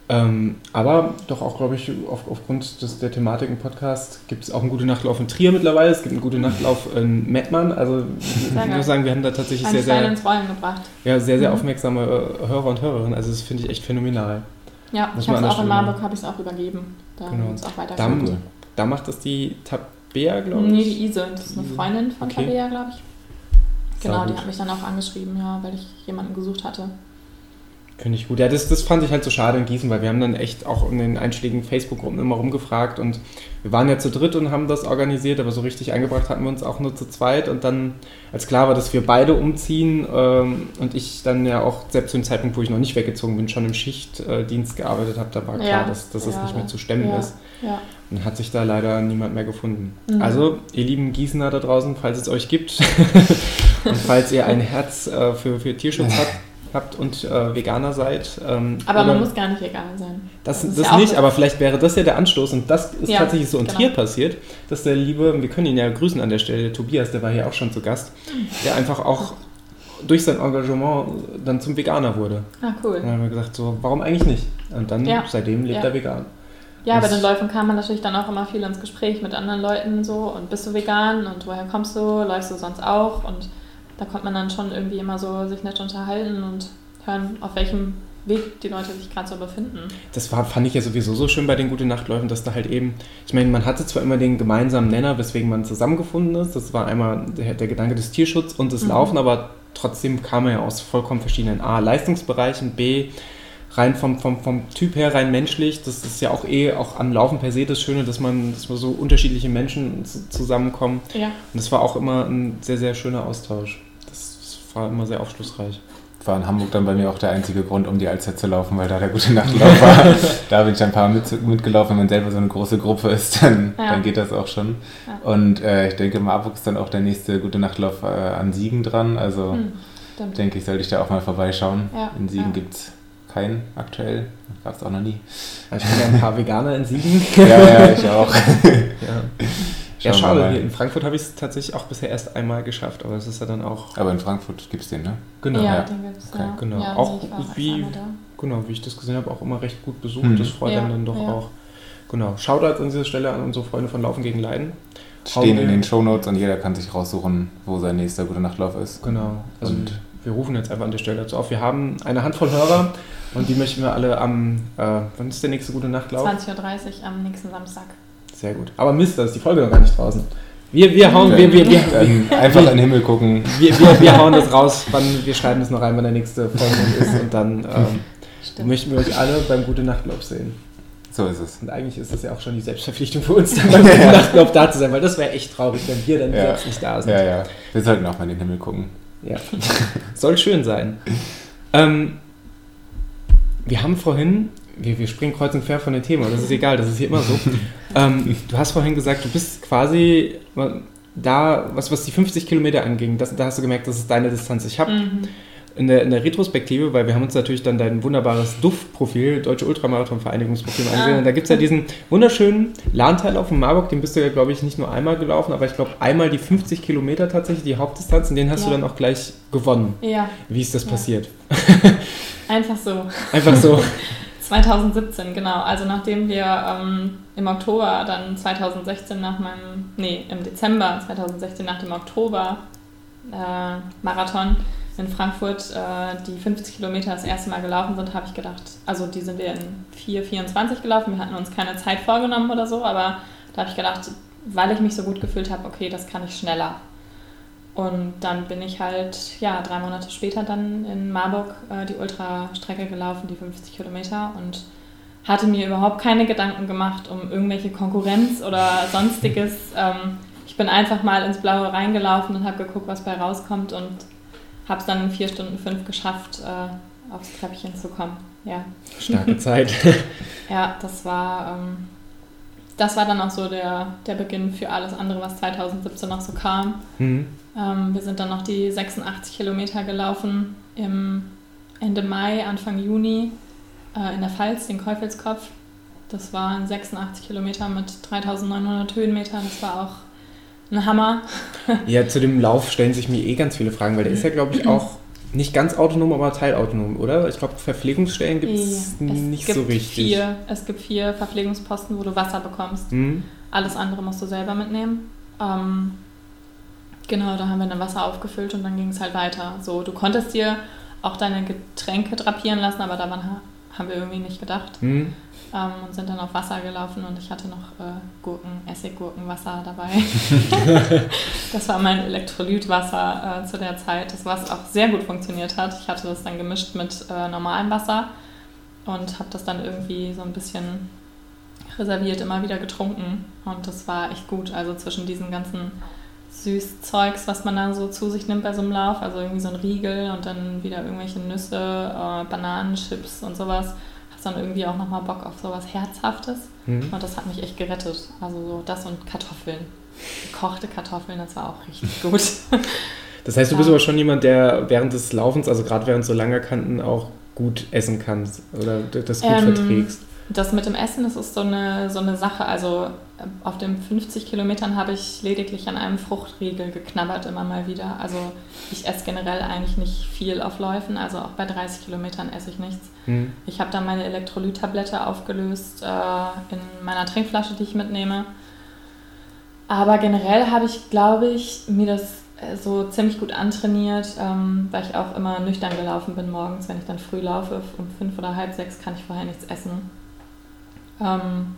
Ähm, aber doch auch, glaube ich, auf, aufgrund des, der Thematik im Podcast gibt es auch einen gute Nachtlauf in Trier mittlerweile. Es gibt einen gute Nachtlauf in Mettmann. Also ich muss sagen, wir haben da tatsächlich sehr, sehr, ins Rollen gebracht. Ja, sehr, sehr mhm. aufmerksame äh, Hörer und Hörerinnen. Also das finde ich echt phänomenal. Ja, muss ich habe es auch in Marburg habe ich es auch übergeben. Da genau. uns auch weiter da, da macht das die Tabea, glaube ich. Nee, die Ise. Das ist eine Freundin von okay. Tabea, glaube ich. Genau, die hat mich dann auch angeschrieben, ja, weil ich jemanden gesucht hatte. Finde ich gut. Ja, das, das fand ich halt so schade in Gießen, weil wir haben dann echt auch in den einschlägigen Facebook-Gruppen immer rumgefragt und wir waren ja zu dritt und haben das organisiert, aber so richtig eingebracht hatten wir uns auch nur zu zweit und dann, als klar war, dass wir beide umziehen ähm, und ich dann ja auch selbst zu dem Zeitpunkt, wo ich noch nicht weggezogen bin, schon im Schichtdienst gearbeitet habe, da war klar, ja, dass, dass ja, es nicht mehr zu stemmen ja, ist. Und hat sich da leider niemand mehr gefunden. Mhm. Also, ihr lieben Gießener da draußen, falls es euch gibt und falls ihr ein Herz äh, für, für Tierschutz habt, habt und äh, Veganer seid. Ähm, aber man muss gar nicht vegan sein. Das, das, das ja nicht, aber vielleicht wäre das ja der Anstoß und das ist ja, tatsächlich so. Und genau. hier passiert, dass der liebe, wir können ihn ja grüßen an der Stelle, der Tobias, der war hier auch schon zu Gast, der einfach auch durch sein Engagement dann zum Veganer wurde. Ah, cool. Und dann haben wir gesagt, so, warum eigentlich nicht? Und dann Ja. seitdem lebt er vegan. Ja, bei den Läufen kam man natürlich dann auch immer viel ins Gespräch mit anderen Leuten so und bist du vegan und woher kommst du, läufst du sonst auch und da konnte man dann schon irgendwie immer so sich nett unterhalten und hören, auf welchem Weg die Leute sich gerade so befinden. Das war, fand ich ja sowieso so schön bei den Gute Nachtläufen, dass da halt eben, ich meine, man hatte zwar immer den gemeinsamen Nenner, weswegen man zusammengefunden ist, das war einmal der, der Gedanke des Tierschutzes und des Mhm. Laufen, aber trotzdem kam er ja aus vollkommen verschiedenen A, Leistungsbereichen, B, rein vom, vom, vom Typ her rein menschlich, das ist ja auch eh auch am Laufen per se das Schöne, dass man, dass man so unterschiedliche Menschen zu, zusammenkommen Ja. und das war auch immer ein sehr, sehr schöner Austausch. Das war immer sehr aufschlussreich. War in Hamburg dann bei mir auch der einzige Grund, um die Alster zu laufen, weil da der gute Nachtlauf war. da bin ich ein paar mit, mitgelaufen. Wenn man selber so eine große Gruppe ist, dann, Ja. dann geht das auch schon. Ja. Und äh, ich denke, Marburg ist dann auch der nächste gute Nachtlauf äh, an Siegen dran. Also Hm, denke ich, sollte ich da auch mal vorbeischauen. Ja, In Siegen ja. gibt es keinen aktuell. Gab es auch noch nie. Ich bin ja ein paar Veganer in Siegen. Ja, ja, ich auch. Ja. Ja, schade. Hier in Frankfurt habe ich es tatsächlich auch bisher erst einmal geschafft, aber es ist ja dann auch. Aber in Frankfurt gibt es den, ne? Genau, ja, ja. den gibt's, Okay, ja. genau. Ja, Auch wie- genau, wie ich das gesehen habe, auch immer recht gut besucht. Mhm. Das freut Ja, einen dann doch ja. auch. Genau. Shoutouts an dieser Stelle an unsere Freunde von Laufen gegen Leiden. Stehen in den Shownotes und jeder kann sich raussuchen, wo sein nächster gute Nachtlauf ist. Genau. Also Und- wir rufen jetzt einfach an der Stelle dazu auf. Wir haben eine Handvoll Hörer und die möchten wir alle am. Äh, wann ist der nächste gute Nachtlauf? 20.30 Uhr am nächsten Samstag. Sehr gut. Aber Mist, da ist die Folge noch gar nicht draußen. Wir, wir hauen, wir, wir, wir, wir, einfach in den Himmel gucken. wir, wir, wir hauen das raus, wann, wir schreiben es noch rein, wann der nächste Folge ist und dann ähm, möchten wir euch alle beim Gute Nachtlauf sehen. So ist es. Und eigentlich ist das ja auch schon die Selbstverpflichtung für uns, dann beim Gute Nachtlauf da zu sein, weil das wäre echt traurig, wenn wir dann Ja. selbst nicht da sind. Ja, ja. Wir sollten auch mal in den Himmel gucken. Ja. Soll schön sein. Ähm, wir haben vorhin, wir, wir springen kreuz und quer von den Themen, aber das ist egal, das ist hier immer so. ähm, du hast vorhin gesagt, du bist quasi da, was, was die 50 Kilometer anging, das, da hast du gemerkt, das ist deine Distanz. Ich habe Mhm. in der, in der Retrospektive, weil wir haben uns natürlich dann dein wunderbares DUF-Profil, Deutsche Ultramarathon-Vereinigungsprofil, Ah. angesehen. Und da gibt es ja diesen wunderschönen Lahnteil in Marburg, den bist du ja, glaube ich, nicht nur einmal gelaufen, aber ich glaube einmal die 50 Kilometer tatsächlich, die Hauptdistanz, und den hast du Ja. dann auch gleich gewonnen. Ja, Wie ist das Ja. passiert? einfach so. Einfach so. 2017, genau. Also nachdem wir ähm, im Oktober dann 2016 nach meinem, nee, im Dezember 2016 nach dem Oktober äh, Marathon in Frankfurt äh, die 50 Kilometer das erste Mal gelaufen sind, habe ich gedacht, also die sind wir in 4,24 gelaufen. Wir hatten uns keine Zeit vorgenommen oder so, aber da habe ich gedacht, weil ich mich so gut gefühlt habe, okay, das kann ich schneller. Und dann bin ich halt, ja, drei Monate später dann in Marburg äh, die Ultrastrecke gelaufen, die 50 Kilometer und hatte mir überhaupt keine Gedanken gemacht um irgendwelche Konkurrenz oder sonstiges. Ähm, ich bin einfach mal ins Blaue reingelaufen und habe geguckt, was bei rauskommt und habe es dann in vier Stunden fünf geschafft, äh, aufs Treppchen zu kommen. Ja, Starke Zeit. ja das war ähm, das war dann auch so der, der Beginn für alles andere, was 2017 noch so kam. Mhm. Ähm, wir sind dann noch die 86 Kilometer gelaufen im Ende Mai, Anfang Juni äh, in der Pfalz, den Käufelskopf. Das waren 86 Kilometer mit 3900 Höhenmetern. Das war auch ein Hammer. Ja, zu dem Lauf stellen sich mir eh ganz viele Fragen, weil der ist ja, glaube ich, auch nicht ganz autonom, aber teilautonom, oder? Ich glaube, Verpflegungsstellen gibt es Es nicht so richtig. Vier, es gibt vier Verpflegungsposten, wo du Wasser bekommst. Mhm. Alles andere musst du selber mitnehmen. Ähm, genau, da haben wir dann Wasser aufgefüllt und dann ging es halt weiter. So, du konntest dir auch deine Getränke drapieren lassen, aber daran ha haben wir irgendwie nicht gedacht. Mhm. Ähm, und sind dann auf Wasser gelaufen und ich hatte noch äh, Gurken, Essiggurkenwasser dabei. das war mein Elektrolytwasser äh, zu der Zeit, das was auch sehr gut funktioniert hat. Ich hatte das dann gemischt mit äh, normalem Wasser und habe das dann irgendwie so ein bisschen reserviert immer wieder getrunken und das war echt gut. Also zwischen diesen ganzen Süßzeugs, was man dann so zu sich nimmt bei so einem Lauf, also irgendwie so ein Riegel und dann wieder irgendwelche Nüsse, äh, Bananenchips und sowas, hast dann irgendwie auch nochmal Bock auf sowas Herzhaftes Mhm. und das hat mich echt gerettet. Also so das und Kartoffeln. Gekochte Kartoffeln, das war auch richtig gut. Das heißt, du bist Ja. aber schon jemand, der während des Laufens, also gerade während so langer Kanten, auch gut essen kannst oder das gut Ähm, verträgst. Das mit dem Essen, das ist so eine, so eine Sache. Also äh, auf den 50 Kilometern habe ich lediglich an einem Fruchtriegel geknabbert immer mal wieder. Also ich esse generell eigentlich nicht viel auf Läufen. Also auch bei 30 Kilometern esse ich nichts. Mhm. Ich habe dann meine Elektrolyttablette aufgelöst äh, in meiner Trinkflasche, die ich mitnehme. Aber generell habe ich, glaube ich, mir das äh, so ziemlich gut antrainiert, ähm, weil ich auch immer nüchtern gelaufen bin morgens. Wenn ich dann früh laufe, um fünf oder halb sechs, kann ich vorher nichts essen. Ähm,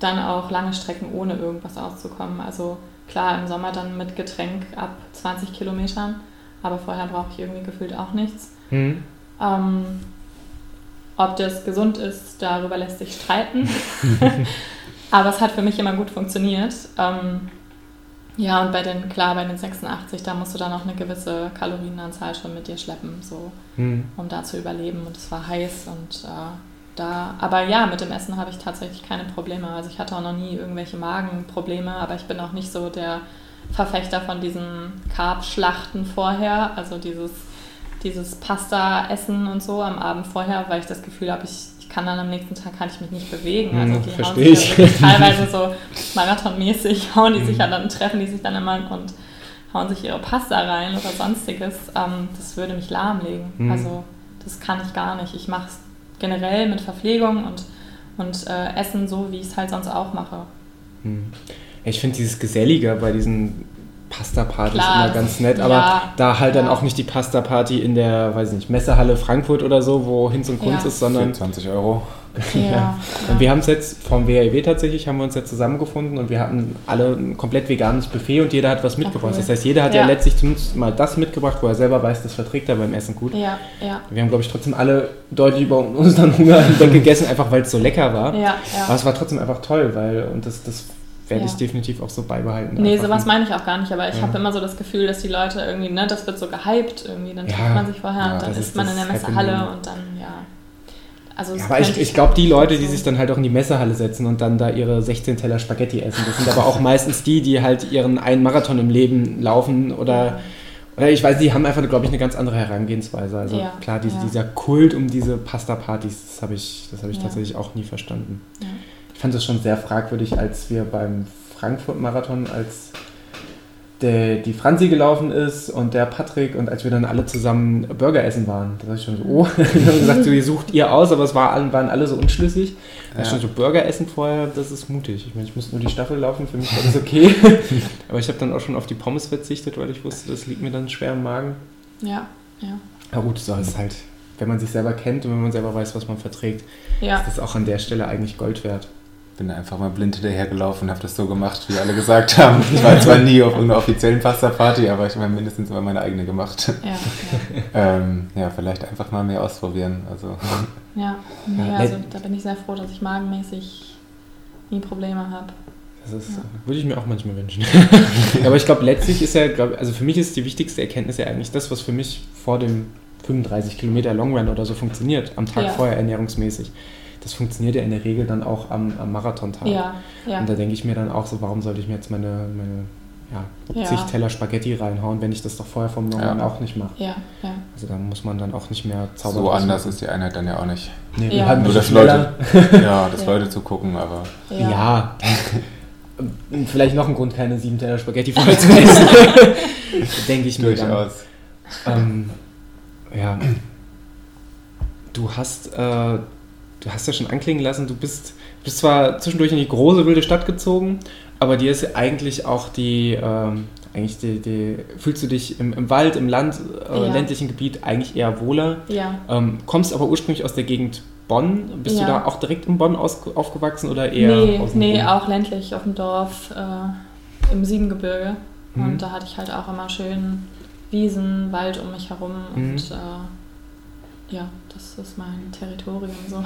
dann auch lange Strecken ohne irgendwas auszukommen. Also klar, im Sommer dann mit Getränk ab 20 Kilometern, aber vorher brauche ich irgendwie gefühlt auch nichts. Mhm. Ähm, ob das gesund ist, darüber lässt sich streiten. aber es hat für mich immer gut funktioniert. Ähm, ja, und bei den, klar, bei den 86, da musst du dann auch eine gewisse Kalorienanzahl schon mit dir schleppen, so, mhm. um da zu überleben. Und es war heiß und äh, da, aber ja, mit dem Essen habe ich tatsächlich keine Probleme. Also ich hatte auch noch nie irgendwelche Magenprobleme, aber ich bin auch nicht so der Verfechter von diesen Carb-Schlachten vorher, also dieses, dieses Pasta-Essen und so am Abend vorher, weil ich das Gefühl habe, ich, ich kann dann am nächsten Tag kann ich mich nicht bewegen. Also hm, die Verstehe hauen sich ja teilweise so marathonmäßig, hauen die sich ja hm. dann, treffen die sich dann immer und hauen sich ihre Pasta rein oder sonstiges. Ähm, das würde mich lahmlegen. Mhm. Also das kann ich gar nicht. Ich mache es generell mit Verpflegung und, und äh, Essen so, wie ich es halt sonst auch mache. Hm. Ich finde dieses Gesellige bei diesen Pasta-Partys immer ganz nett, aber ja, da halt ja. dann auch nicht die Pasta-Party in der, weiß ich nicht, Messehalle Frankfurt oder so, wo Hinz und Kunst ja. ist, sondern... 20 Euro. Ja. Und wir haben es jetzt vom WAW tatsächlich, haben wir uns jetzt zusammengefunden und wir hatten alle ein komplett veganes Buffet und jeder hat was mitgebracht. Das heißt, jeder hat ja, letztlich zumindest mal das mitgebracht, wo er selber weiß, das verträgt er beim Essen gut. Ja, ja. Wir haben, glaube ich, trotzdem alle deutlich über unseren Hunger gegessen, einfach weil es so lecker war. Ja, ja. Aber es war trotzdem einfach toll, weil, und das, das werde ja. ich definitiv auch so beibehalten. Nee, sowas meine ich auch gar nicht, aber ich ja. habe immer so das Gefühl, dass die Leute irgendwie, ne, das wird so gehypt irgendwie, dann trifft man sich vorher und dann ist man in der Messehalle und dann, ja. Also ja, aber ich, ich glaube, die Leute, die sich dann halt auch in die Messehalle setzen und dann da ihre 16 Teller Spaghetti essen, das sind aber auch meistens die, die halt ihren einen Marathon im Leben laufen oder, oder ich weiß, die haben einfach, glaube ich, eine ganz andere Herangehensweise. Also ja, klar, diese, ja. dieser Kult um diese Pasta-Partys, das habe ich, das hab ich tatsächlich auch nie verstanden. Ich fand das schon sehr fragwürdig, als wir beim Frankfurt-Marathon, als der, die Franzi gelaufen ist und der Patrick und als wir dann alle zusammen Burger essen waren, da war ich schon so, oh, wir haben gesagt, so, ihr sucht ihr aus, aber es war, waren alle so unschlüssig. Da ja. schon so Burger essen vorher, das ist mutig. Ich meine, ich musste nur die Staffel laufen, für mich war das okay. aber ich habe dann auch schon auf die Pommes verzichtet, weil ich wusste, das liegt mir dann schwer im Magen. Ja, ja. Aber gut, so ist es halt, wenn man sich selber kennt und wenn man selber weiß, was man verträgt, ja. ist das auch an der Stelle eigentlich Gold wert bin einfach mal blind hinterhergelaufen und habe das so gemacht, wie alle gesagt haben. Ich war zwar nie auf einer offiziellen Pasta-Party, aber ich habe mindestens immer meine eigene gemacht. Ja, ja. ähm, ja, vielleicht einfach mal mehr ausprobieren. Also. Ja, nee, also da bin ich sehr froh, dass ich magenmäßig nie Probleme habe. Das ist, ja. würde ich mir auch manchmal wünschen. aber ich glaube, letztlich ist ja, glaub, also für mich ist die wichtigste Erkenntnis ja eigentlich das, was für mich vor dem 35 Kilometer Long Run oder so funktioniert, am Tag vorher ernährungsmäßig das funktioniert ja in der Regel dann auch am, am Marathontag. Ja, ja. Und da denke ich mir dann auch so, warum sollte ich mir jetzt meine, meine ja, zig Teller Spaghetti reinhauen, wenn ich das doch vorher vom Norman ja. auch nicht mache. Ja, ja. Also dann muss man dann auch nicht mehr zaubern. So anders ist die Einheit dann ja auch nicht. Nee, ja. nur das Leute, ja, das Leute zu gucken, aber. Ja. Vielleicht noch ein Grund, keine sieben Teller Spaghetti vorher zu essen. denke ich mir Durchaus. Ähm, ja. Du hast äh, du hast ja schon anklingen lassen, du bist, bist zwar zwischendurch in die große wilde Stadt gezogen, aber dir ist eigentlich auch die, ähm, eigentlich die, die, fühlst du dich im, im Wald, im Land, äh, ja. ländlichen Gebiet eigentlich eher wohler. Ja. Ähm, kommst aber ursprünglich aus der Gegend Bonn. Bist ja. du da auch direkt in Bonn aus, aufgewachsen oder eher? Nee, nee auch ländlich auf dem Dorf äh, im Siebengebirge. Mhm. Und da hatte ich halt auch immer schön Wiesen, Wald um mich herum mhm. und äh, ja, das ist mein Territorium so.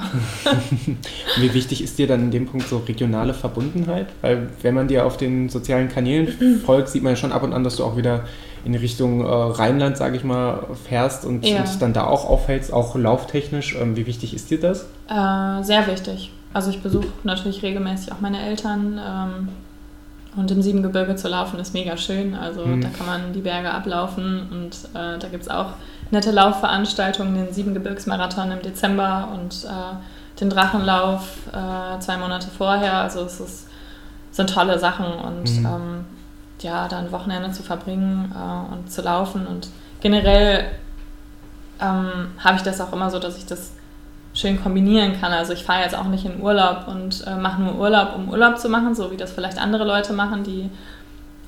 Wie wichtig ist dir dann in dem Punkt so regionale Verbundenheit? Weil wenn man dir auf den sozialen Kanälen folgt, sieht man ja schon ab und an, dass du auch wieder in Richtung äh, Rheinland, sage ich mal, fährst und, ja. und dann da auch aufhältst, auch lauftechnisch. Ähm, wie wichtig ist dir das? Äh, sehr wichtig. Also ich besuche natürlich regelmäßig auch meine Eltern. Ähm, und im Siebengebirge zu laufen ist mega schön. Also mhm. da kann man die Berge ablaufen und äh, da gibt es auch nette Laufveranstaltungen, den Siebengebirgsmarathon im Dezember und äh, den Drachenlauf äh, zwei Monate vorher. Also es ist, sind tolle Sachen und mhm. ähm, ja, dann Wochenende zu verbringen äh, und zu laufen. Und generell ähm, habe ich das auch immer so, dass ich das schön kombinieren kann. Also ich fahre jetzt auch nicht in Urlaub und äh, mache nur Urlaub, um Urlaub zu machen, so wie das vielleicht andere Leute machen, die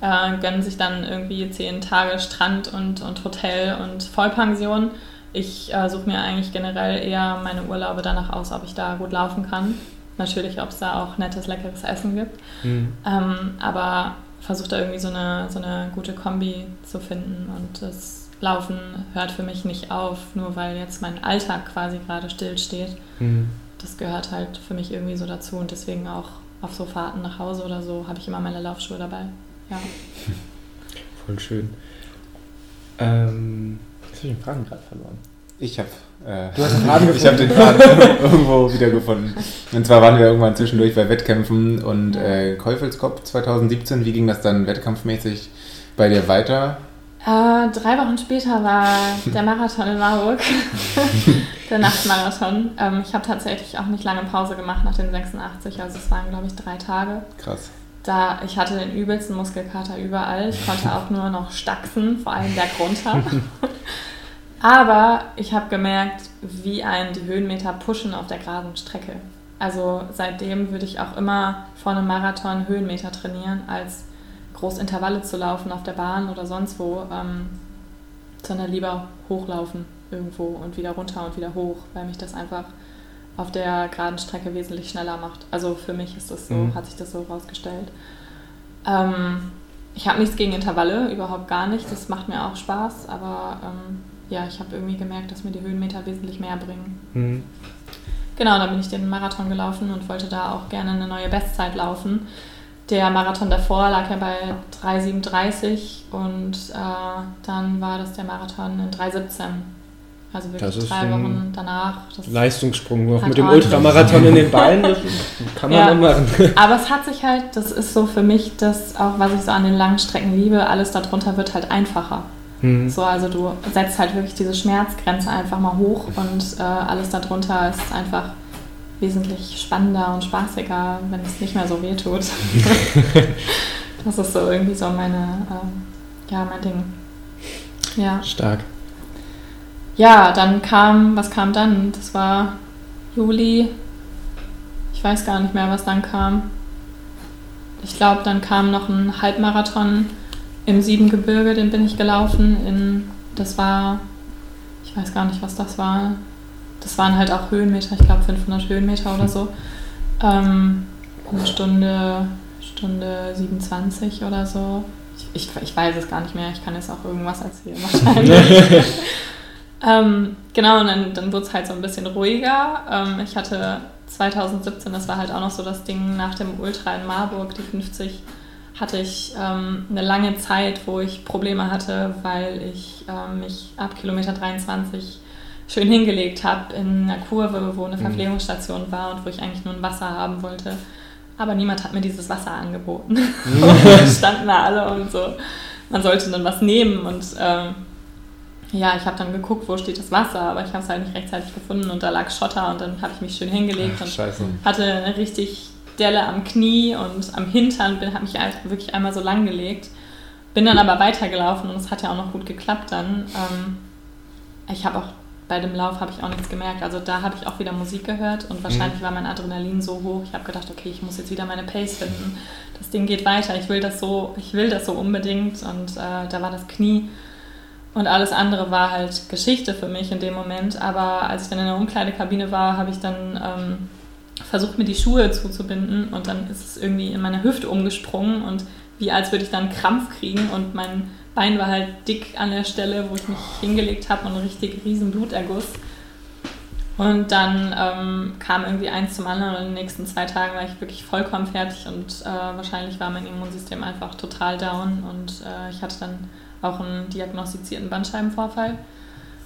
äh, gönnen sich dann irgendwie zehn Tage Strand und, und Hotel und Vollpension. Ich äh, suche mir eigentlich generell eher meine Urlaube danach aus, ob ich da gut laufen kann. Natürlich, ob es da auch nettes, leckeres Essen gibt. Mhm. Ähm, aber versuche da irgendwie so eine, so eine gute Kombi zu finden. Und das Laufen hört für mich nicht auf, nur weil jetzt mein Alltag quasi gerade stillsteht. Mhm. Das gehört halt für mich irgendwie so dazu. Und deswegen auch auf so Fahrten nach Hause oder so habe ich immer meine Laufschuhe dabei. Ja. Voll schön. Ähm, jetzt habe ich den Faden gerade verloren. Ich habe äh, du hast den Faden ich habe den Faden irgendwo wiedergefunden. Und zwar waren wir irgendwann zwischendurch bei Wettkämpfen und äh, Käufelskopf 2017. Wie ging das dann wettkampfmäßig bei dir weiter? Äh, drei Wochen später war der Marathon in Marburg, der Nachtmarathon. Ähm, ich habe tatsächlich auch nicht lange Pause gemacht nach den 86, also es waren, glaube ich, drei Tage. Krass. Da, ich hatte den übelsten Muskelkater überall. Ich konnte auch nur noch stachsen, vor allem bergunter. Aber ich habe gemerkt, wie einen die Höhenmeter pushen auf der geraden Strecke. Also seitdem würde ich auch immer vor einem Marathon Höhenmeter trainieren, als groß Intervalle zu laufen auf der Bahn oder sonst wo, ähm, sondern lieber hochlaufen irgendwo und wieder runter und wieder hoch, weil mich das einfach auf der geraden Strecke wesentlich schneller macht. Also für mich ist das so, mhm. hat sich das so rausgestellt. Ähm, ich habe nichts gegen Intervalle, überhaupt gar nicht. Das macht mir auch Spaß, aber ähm, ja, ich habe irgendwie gemerkt, dass mir die Höhenmeter wesentlich mehr bringen. Mhm. Genau, dann bin ich den Marathon gelaufen und wollte da auch gerne eine neue Bestzeit laufen. Der Marathon davor lag ja bei 3,37 und äh, dann war das der Marathon in 3,17. Also wirklich drei Wochen danach. Leistungssprung, noch mit dem Ultramarathon in den Beinen, das kann man ja, machen. Aber es hat sich halt, das ist so für mich das auch, was ich so an den langen Strecken liebe, alles darunter wird halt einfacher. Mhm. So, also du setzt halt wirklich diese Schmerzgrenze einfach mal hoch und äh, alles darunter ist einfach wesentlich spannender und spaßiger, wenn es nicht mehr so weh tut. das ist so irgendwie so meine, äh, ja, mein Ding. Ja. Stark. Ja, dann kam, was kam dann? Das war Juli. Ich weiß gar nicht mehr, was dann kam. Ich glaube, dann kam noch ein Halbmarathon im Siebengebirge, den bin ich gelaufen. In, das war, ich weiß gar nicht, was das war das waren halt auch Höhenmeter, ich glaube 500 Höhenmeter oder so. Ähm, eine Stunde, Stunde 27 oder so. Ich, ich, ich, weiß es gar nicht mehr, ich kann jetzt auch irgendwas erzählen wahrscheinlich. ähm, genau, und dann, dann wurde es halt so ein bisschen ruhiger. Ähm, ich hatte 2017, das war halt auch noch so das Ding nach dem Ultra in Marburg, die 50, hatte ich ähm, eine lange Zeit, wo ich Probleme hatte, weil ich ähm, mich ab Kilometer 23 schön hingelegt habe in einer Kurve, wo eine mhm. Verpflegungsstation war und wo ich eigentlich nur ein Wasser haben wollte. Aber niemand hat mir dieses Wasser angeboten. Standen da alle und so. Man sollte dann was nehmen und ähm, ja, ich habe dann geguckt, wo steht das Wasser, aber ich habe es halt nicht rechtzeitig gefunden und da lag Schotter und dann habe ich mich schön hingelegt Ach, und Scheiße. hatte eine richtig Delle am Knie und am Hintern, habe mich halt wirklich einmal so lang gelegt. Bin dann aber weitergelaufen und es hat ja auch noch gut geklappt dann. Ähm, ich habe auch bei dem Lauf habe ich auch nichts gemerkt. Also da habe ich auch wieder Musik gehört und wahrscheinlich mhm. war mein Adrenalin so hoch. Ich habe gedacht, okay, ich muss jetzt wieder meine Pace finden. Das Ding geht weiter. Ich will das so, ich will das so unbedingt. Und äh, da war das Knie und alles andere war halt Geschichte für mich in dem Moment. Aber als ich dann in der Umkleidekabine war, habe ich dann ähm, versucht, mir die Schuhe zuzubinden. Und dann ist es irgendwie in meine Hüfte umgesprungen. Und wie als würde ich dann Krampf kriegen. Und mein Bein war halt dick an der Stelle, wo ich mich hingelegt habe und ein richtig riesen Bluterguss. Und dann ähm, kam irgendwie eins zum anderen. Und in den nächsten zwei Tagen war ich wirklich vollkommen fertig. Und äh, wahrscheinlich war mein Immunsystem einfach total down. Und äh, ich hatte dann auch einen diagnostizierten Bandscheibenvorfall.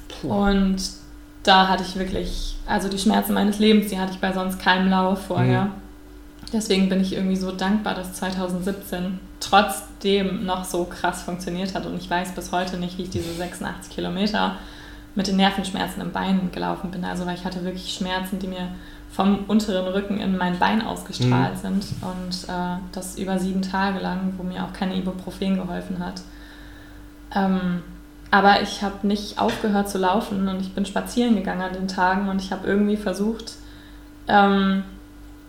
Puh. Und da hatte ich wirklich, also die Schmerzen meines Lebens, die hatte ich bei sonst keinem Lauf vorher. Mhm. Deswegen bin ich irgendwie so dankbar, dass 2017 trotzdem noch so krass funktioniert hat. Und ich weiß bis heute nicht, wie ich diese 86 Kilometer mit den Nervenschmerzen im Bein gelaufen bin. Also weil ich hatte wirklich Schmerzen, die mir vom unteren Rücken in mein Bein ausgestrahlt mhm. sind und äh, das über sieben Tage lang, wo mir auch kein Ibuprofen geholfen hat. Ähm, aber ich habe nicht aufgehört zu laufen und ich bin spazieren gegangen an den Tagen und ich habe irgendwie versucht, ähm,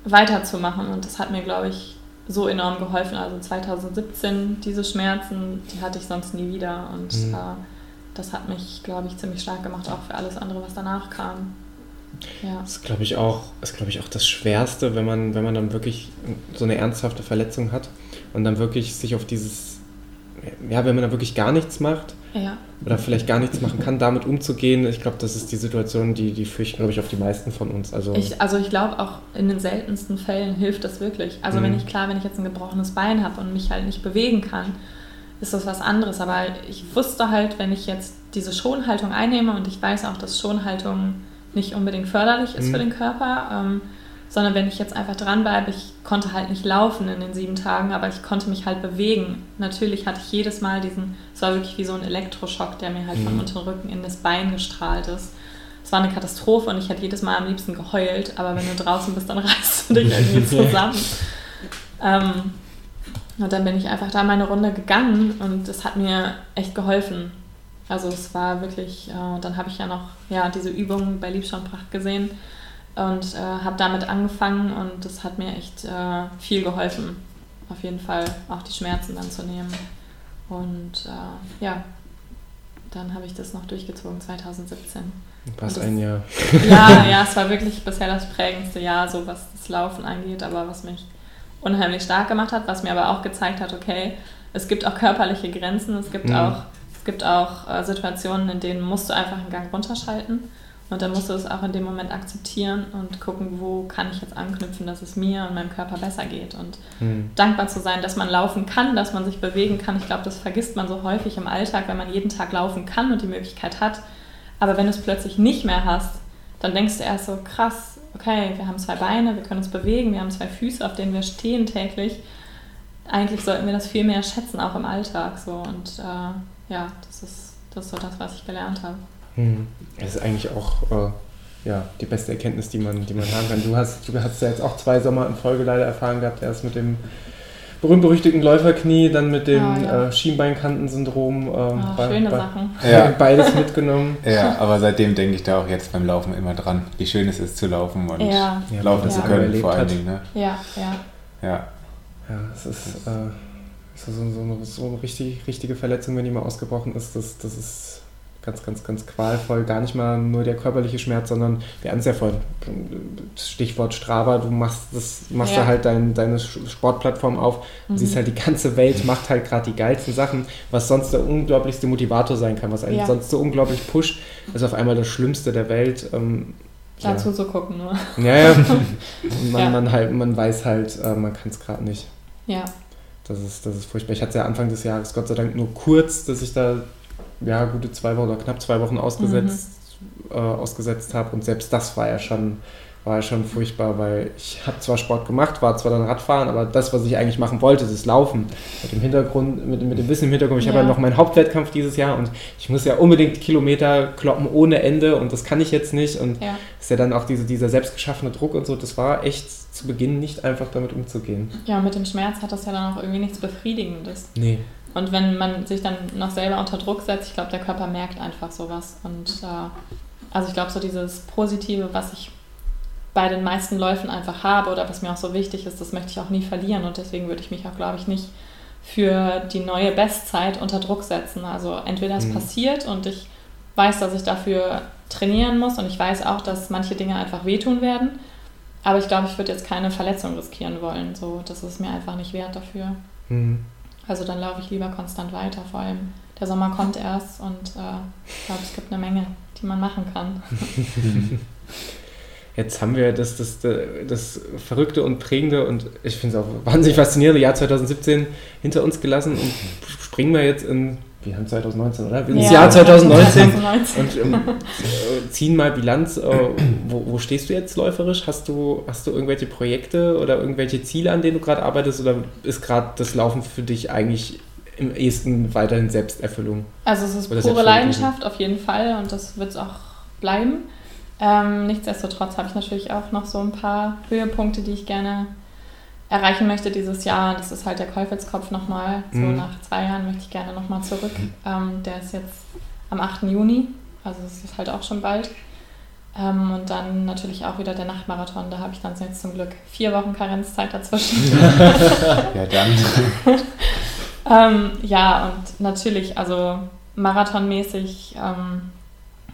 weiterzumachen. Und das hat mir, glaube ich, so enorm geholfen. Also 2017, diese Schmerzen, die hatte ich sonst nie wieder. Und mhm. äh, das hat mich, glaube ich, ziemlich stark gemacht, auch für alles andere, was danach kam. Ja. Das ist, glaube ich, auch, ist, glaube ich, auch das Schwerste, wenn man, wenn man dann wirklich so eine ernsthafte Verletzung hat und dann wirklich sich auf dieses, ja, wenn man da wirklich gar nichts macht, ja. oder vielleicht gar nichts machen kann, damit umzugehen. Ich glaube, das ist die Situation, die, die fürchten, glaube ich, auch die meisten von uns. Also ich, also ich glaube, auch in den seltensten Fällen hilft das wirklich. Also mhm. wenn ich, klar, wenn ich jetzt ein gebrochenes Bein habe und mich halt nicht bewegen kann, ist das was anderes. Aber ich wusste halt, wenn ich jetzt diese Schonhaltung einnehme und ich weiß auch, dass Schonhaltung nicht unbedingt förderlich ist mhm. für den Körper, ähm, sondern wenn ich jetzt einfach dranbleibe, ich konnte halt nicht laufen in den sieben Tagen, aber ich konnte mich halt bewegen. Natürlich hatte ich jedes Mal diesen, es war wirklich wie so ein Elektroschock, der mir halt mhm. vom unteren Rücken in das Bein gestrahlt ist. Es war eine Katastrophe und ich hätte jedes Mal am liebsten geheult, aber wenn du draußen bist, dann reißt du dich irgendwie zusammen. ähm, und dann bin ich einfach da meine Runde gegangen und es hat mir echt geholfen. Also es war wirklich, äh, dann habe ich ja noch ja, diese Übungen bei Liebschau Pracht gesehen und äh, habe damit angefangen und das hat mir echt äh, viel geholfen, auf jeden Fall auch die Schmerzen dann zu nehmen. Und äh, ja, dann habe ich das noch durchgezogen 2017. Was ein Jahr. Ja, ja, es war wirklich bisher das prägendste Jahr, so was das Laufen angeht, aber was mich unheimlich stark gemacht hat, was mir aber auch gezeigt hat, okay, es gibt auch körperliche Grenzen, es gibt mhm. auch, es gibt auch äh, Situationen, in denen musst du einfach einen Gang runterschalten und dann musst du es auch in dem Moment akzeptieren und gucken, wo kann ich jetzt anknüpfen, dass es mir und meinem Körper besser geht. Und mhm. dankbar zu sein, dass man laufen kann, dass man sich bewegen kann. Ich glaube, das vergisst man so häufig im Alltag, wenn man jeden Tag laufen kann und die Möglichkeit hat. Aber wenn du es plötzlich nicht mehr hast, dann denkst du erst so, krass, okay, wir haben zwei Beine, wir können uns bewegen, wir haben zwei Füße, auf denen wir stehen täglich. Eigentlich sollten wir das viel mehr schätzen, auch im Alltag. So. Und äh, ja, das ist, das ist so das, was ich gelernt habe. Hm. Das ist eigentlich auch äh, ja, die beste Erkenntnis, die man, die man haben kann. Du hast, du hast ja jetzt auch zwei Sommer in Folge leider erfahren gehabt, erst mit dem berühmt-berüchtigten Läuferknie, dann mit dem oh, ja. äh, Schienbeinkantensyndrom. Äh, oh, bei, schöne bei, Sachen. Ja. Beides mitgenommen. Ja, aber seitdem denke ich da auch jetzt beim Laufen immer dran, wie schön es ist zu laufen und ja. laufen zu können vor allen Dingen. Ne? Ja, ja. Ja, ja es ist, äh, so, so, so, so eine richtig, richtige Verletzung, wenn die mal ausgebrochen ist. Das, das ist ganz, ganz, ganz qualvoll. Gar nicht mal nur der körperliche Schmerz, sondern wir hatten es ja vorhin, Stichwort Strava, du machst das, machst ja. da halt dein, deine Sportplattform auf und mhm. siehst halt die ganze Welt macht halt gerade die geilsten Sachen, was sonst der unglaublichste Motivator sein kann, was einen ja. sonst so unglaublich pusht, ist auf einmal das Schlimmste der Welt. Ähm, Dazu ja. zu gucken nur. Ja, ja. man, man, halt, man weiß halt, äh, man kann es gerade nicht. Ja. Das ist, das ist furchtbar. Ich hatte ja Anfang des Jahres Gott sei Dank nur kurz, dass ich da ja, gute zwei Wochen oder knapp zwei Wochen ausgesetzt, mhm. äh, ausgesetzt habe. Und selbst das war ja schon, war ja schon furchtbar, weil ich habe zwar Sport gemacht, war zwar dann Radfahren, aber das, was ich eigentlich machen wollte, das Laufen. Mit dem Hintergrund, mit, mit dem Wissen im Hintergrund, ich ja. habe ja noch meinen Hauptwettkampf dieses Jahr und ich muss ja unbedingt Kilometer kloppen ohne Ende und das kann ich jetzt nicht. Und ja. ist ja dann auch diese, dieser selbstgeschaffene Druck und so, das war echt zu Beginn nicht einfach damit umzugehen. Ja, mit dem Schmerz hat das ja dann auch irgendwie nichts Befriedigendes. Nee. Und wenn man sich dann noch selber unter Druck setzt, ich glaube, der Körper merkt einfach sowas. Und äh, also ich glaube, so dieses Positive, was ich bei den meisten Läufen einfach habe oder was mir auch so wichtig ist, das möchte ich auch nie verlieren. Und deswegen würde ich mich auch, glaube ich, nicht für die neue Bestzeit unter Druck setzen. Also entweder es mhm. passiert und ich weiß, dass ich dafür trainieren muss und ich weiß auch, dass manche Dinge einfach wehtun werden. Aber ich glaube, ich würde jetzt keine Verletzung riskieren wollen. So, das ist mir einfach nicht wert dafür. Mhm. Also dann laufe ich lieber konstant weiter. Vor allem der Sommer kommt erst und äh, ich glaube, es gibt eine Menge, die man machen kann. Jetzt haben wir das, das, das Verrückte und Prägende und ich finde es auch wahnsinnig faszinierende Jahr 2017 hinter uns gelassen und springen wir jetzt in wir haben 2019, oder? Wir ja, Jahr 2019, 2019. und ähm, äh, ziehen mal Bilanz. Äh, wo, wo, stehst du jetzt läuferisch? Hast du, hast du irgendwelche Projekte oder irgendwelche Ziele, an denen du gerade arbeitest oder ist gerade das Laufen für dich eigentlich im ehesten weiterhin Selbsterfüllung? Also es ist pure Leidenschaft auf jeden Fall und das wird es auch bleiben. Ähm, nichtsdestotrotz habe ich natürlich auch noch so ein paar Höhepunkte, die ich gerne erreichen möchte dieses Jahr. Das ist halt der Käufelskopf nochmal. So mhm. nach zwei Jahren möchte ich gerne nochmal zurück. Ähm, der ist jetzt am 8. Juni, also es ist halt auch schon bald. Ähm, und dann natürlich auch wieder der Nachtmarathon. Da habe ich dann jetzt zum Glück vier Wochen Karenzzeit dazwischen. ja, dann. ähm, ja, und natürlich, also marathonmäßig ähm,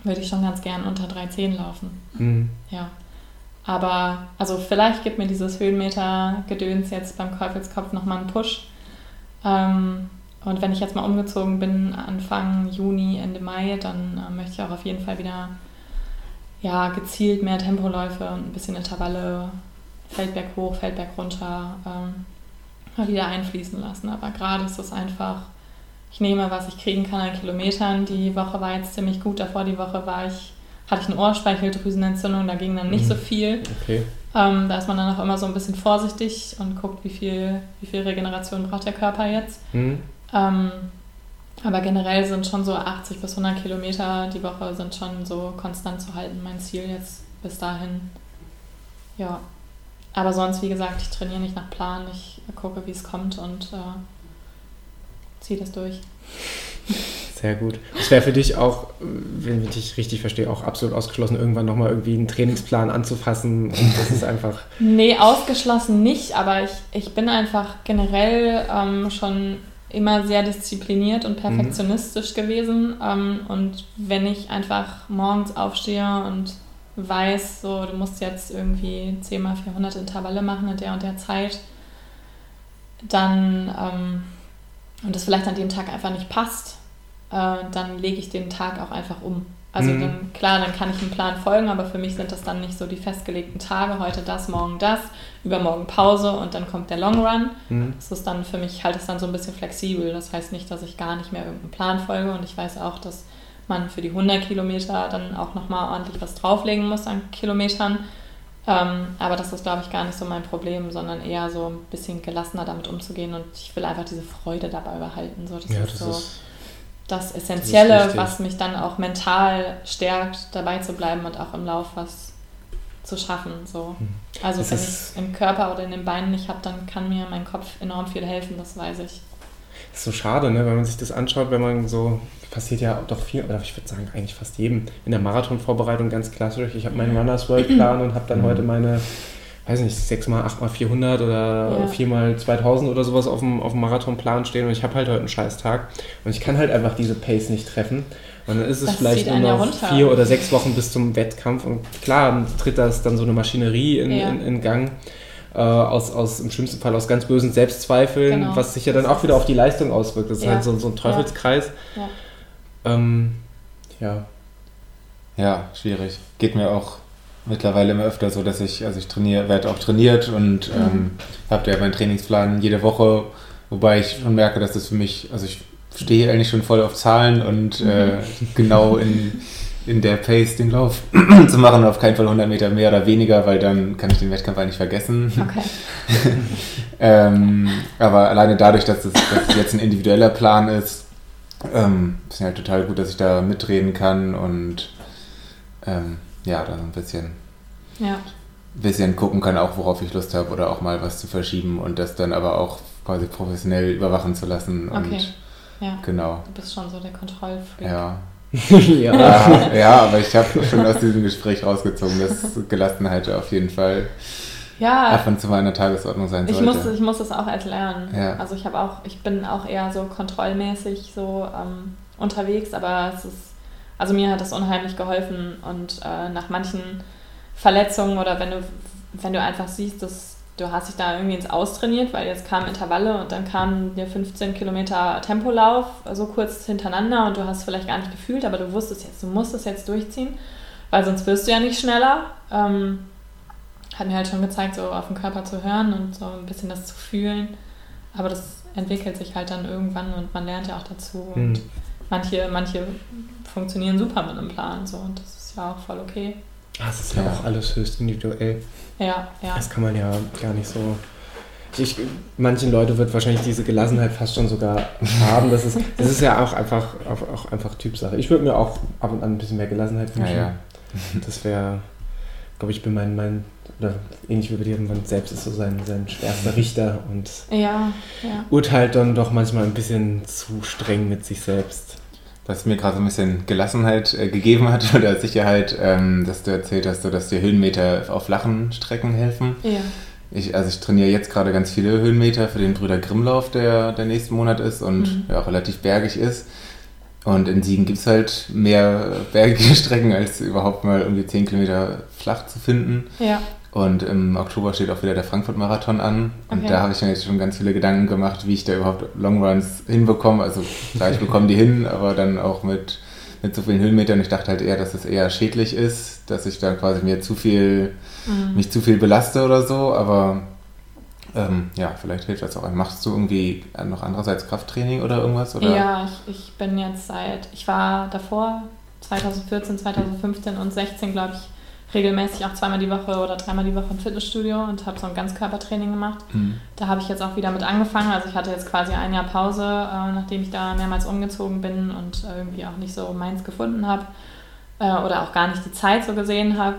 würde ich schon ganz gern unter 3,10 laufen. Mhm. Ja. Aber also vielleicht gibt mir dieses Höhenmeter-Gedöns jetzt beim Käufelskopf nochmal einen Push. Ähm, und wenn ich jetzt mal umgezogen bin, Anfang Juni, Ende Mai, dann äh, möchte ich auch auf jeden Fall wieder ja, gezielt mehr Tempoläufe und ein bisschen Intervalle, Feldberg hoch, Feldberg runter, ähm, mal wieder einfließen lassen. Aber gerade ist es einfach, ich nehme, was ich kriegen kann an Kilometern. Die Woche war jetzt ziemlich gut. Davor die Woche war ich, hatte ich eine Ohrspeicheldrüsenentzündung, da ging dann nicht mhm. so viel. Okay. Ähm, da ist man dann auch immer so ein bisschen vorsichtig und guckt, wie viel, wie viel Regeneration braucht der Körper jetzt. Mhm. Ähm, aber generell sind schon so 80 bis 100 Kilometer die Woche sind schon so konstant zu halten. Mein Ziel jetzt bis dahin. Ja. Aber sonst, wie gesagt, ich trainiere nicht nach Plan. Ich gucke, wie es kommt und äh, ziehe das durch. Sehr gut. Es wäre für dich auch, wenn ich dich richtig verstehe, auch absolut ausgeschlossen, irgendwann nochmal irgendwie einen Trainingsplan anzufassen. Und das ist einfach. nee, ausgeschlossen nicht, aber ich, ich bin einfach generell ähm, schon immer sehr diszipliniert und perfektionistisch mhm. gewesen. Ähm, und wenn ich einfach morgens aufstehe und weiß, so du musst jetzt irgendwie 10 mal 400 Intervalle machen in der und der Zeit, dann ähm, und das vielleicht an dem Tag einfach nicht passt, äh, dann lege ich den Tag auch einfach um. Also mhm. dann, klar, dann kann ich einem Plan folgen, aber für mich sind das dann nicht so die festgelegten Tage, heute das, morgen das, übermorgen Pause und dann kommt der Long Run. Mhm. Das ist dann für mich halt es dann so ein bisschen flexibel. Das heißt nicht, dass ich gar nicht mehr irgendeinem Plan folge und ich weiß auch, dass man für die 100 Kilometer dann auch nochmal ordentlich was drauflegen muss an Kilometern. Ähm, aber das ist, glaube ich, gar nicht so mein Problem, sondern eher so ein bisschen gelassener damit umzugehen und ich will einfach diese Freude dabei behalten. So, das ja, ist das so. Ist das Essentielle, das was mich dann auch mental stärkt, dabei zu bleiben und auch im Lauf was zu schaffen. So. Hm. Also das wenn ich es im Körper oder in den Beinen nicht habe, dann kann mir mein Kopf enorm viel helfen, das weiß ich. Das ist so schade, ne? wenn man sich das anschaut, wenn man so, passiert ja doch viel, oder ich würde sagen eigentlich fast jedem, in der Marathonvorbereitung ganz klassisch. Ich habe meinen Runners World Plan und habe dann mhm. heute meine weiß nicht, 6 mal 8 mal 400 oder ja. 4 mal 2000 oder sowas auf dem, auf dem Marathonplan stehen und ich habe halt heute einen scheiß Tag und ich kann halt einfach diese Pace nicht treffen. Und dann ist es das vielleicht nur noch ja vier oder sechs Wochen bis zum Wettkampf und klar tritt das dann so eine Maschinerie in, ja. in, in Gang. Äh, aus, aus im schlimmsten Fall aus ganz bösen Selbstzweifeln, genau. was sich ja dann auch wieder auf die Leistung auswirkt. Das ist halt so, so ein Teufelskreis. Ähm, ja. Ja, schwierig. Geht mir auch mittlerweile immer öfter so, dass ich, also ich trainiere, werde auch trainiert und mhm. ähm, habe ja meinen Trainingsplan jede Woche, wobei ich schon merke, dass das für mich, also ich stehe eigentlich schon voll auf Zahlen und äh, mhm. genau in, in der Pace den Lauf zu machen, auf keinen Fall 100 Meter mehr oder weniger, weil dann kann ich den Wettkampf eigentlich vergessen. Okay. ähm, aber alleine dadurch, dass es, dass es jetzt ein individueller Plan ist, ähm, ist halt total gut, dass ich da mitreden kann und ähm, ja, dann ein bisschen, ja. bisschen gucken kann, auch worauf ich Lust habe oder auch mal was zu verschieben und das dann aber auch quasi professionell überwachen zu lassen. Okay. Und ja. Genau. Du bist schon so der Kontrollfreak. Ja. ja. ja, aber ich habe schon aus diesem Gespräch rausgezogen, dass Gelassenheit auf jeden Fall ja, ab und zu mal in der Tagesordnung sein sollte. Ich muss, ich muss das auch erst lernen. Ja. Also ich habe auch, ich bin auch eher so kontrollmäßig so ähm, unterwegs, aber es ist also mir hat das unheimlich geholfen und äh, nach manchen Verletzungen oder wenn du, wenn du einfach siehst, dass du hast dich da irgendwie ins Austrainiert, weil jetzt kamen Intervalle und dann kamen dir 15 Kilometer Tempolauf so kurz hintereinander und du hast vielleicht gar nicht gefühlt, aber du wusstest jetzt, du musst es jetzt durchziehen, weil sonst wirst du ja nicht schneller. Ähm, hat mir halt schon gezeigt, so auf den Körper zu hören und so ein bisschen das zu fühlen. Aber das entwickelt sich halt dann irgendwann und man lernt ja auch dazu. Und mhm. Manche, manche funktionieren super mit einem Plan so und das ist ja auch voll okay. Das ist ja, ja. auch alles höchst individuell. Ja, ja. Das kann man ja gar nicht so. Ich, manchen Leuten wird wahrscheinlich diese Gelassenheit fast schon sogar haben. Das ist, das ist ja auch einfach, auch, auch einfach Typsache. Ich würde mir auch ab und an ein bisschen mehr Gelassenheit wünschen. Ja, ja. Das wäre, glaube ich, bin mein, mein, oder ähnlich wie bei dir, man selbst ist so sein, sein schwerster Richter und ja, ja. urteilt dann doch manchmal ein bisschen zu streng mit sich selbst. Was mir gerade so ein bisschen Gelassenheit äh, gegeben hat oder Sicherheit, ähm, dass du erzählt hast, so, dass dir Höhenmeter auf flachen Strecken helfen. Ja. Ich, also ich trainiere jetzt gerade ganz viele Höhenmeter für den Brüder Grimmlauf, der der nächsten Monat ist und Mhm. ja, auch relativ bergig ist. Und in Siegen gibt es halt mehr bergige Strecken, als überhaupt mal irgendwie 10 Kilometer flach zu finden. Ja. Und im Oktober steht auch wieder der Frankfurt-Marathon an. Und Okay. da habe ich mir jetzt schon ganz viele Gedanken gemacht, wie ich da überhaupt Longruns hinbekomme. Also klar, ich bekomme die hin, aber dann auch mit, mit so vielen Höhenmetern. Ich dachte halt eher, dass es eher schädlich ist, dass ich dann quasi mir zu viel, Mhm. mich zu viel belaste oder so. Aber ähm, ja, vielleicht hilft das auch. Machst du irgendwie noch andererseits Krafttraining oder irgendwas? Oder? Ja, ich, ich bin jetzt seit, ich war davor 2014, 2015 und 16, glaube ich, regelmäßig auch zweimal die Woche oder dreimal die Woche im Fitnessstudio und habe so ein Ganzkörpertraining gemacht. Mhm. Da habe ich jetzt auch wieder mit angefangen. Also ich hatte jetzt quasi ein Jahr Pause, äh, nachdem ich da mehrmals umgezogen bin und äh, irgendwie auch nicht so meins gefunden habe äh, oder auch gar nicht die Zeit so gesehen habe,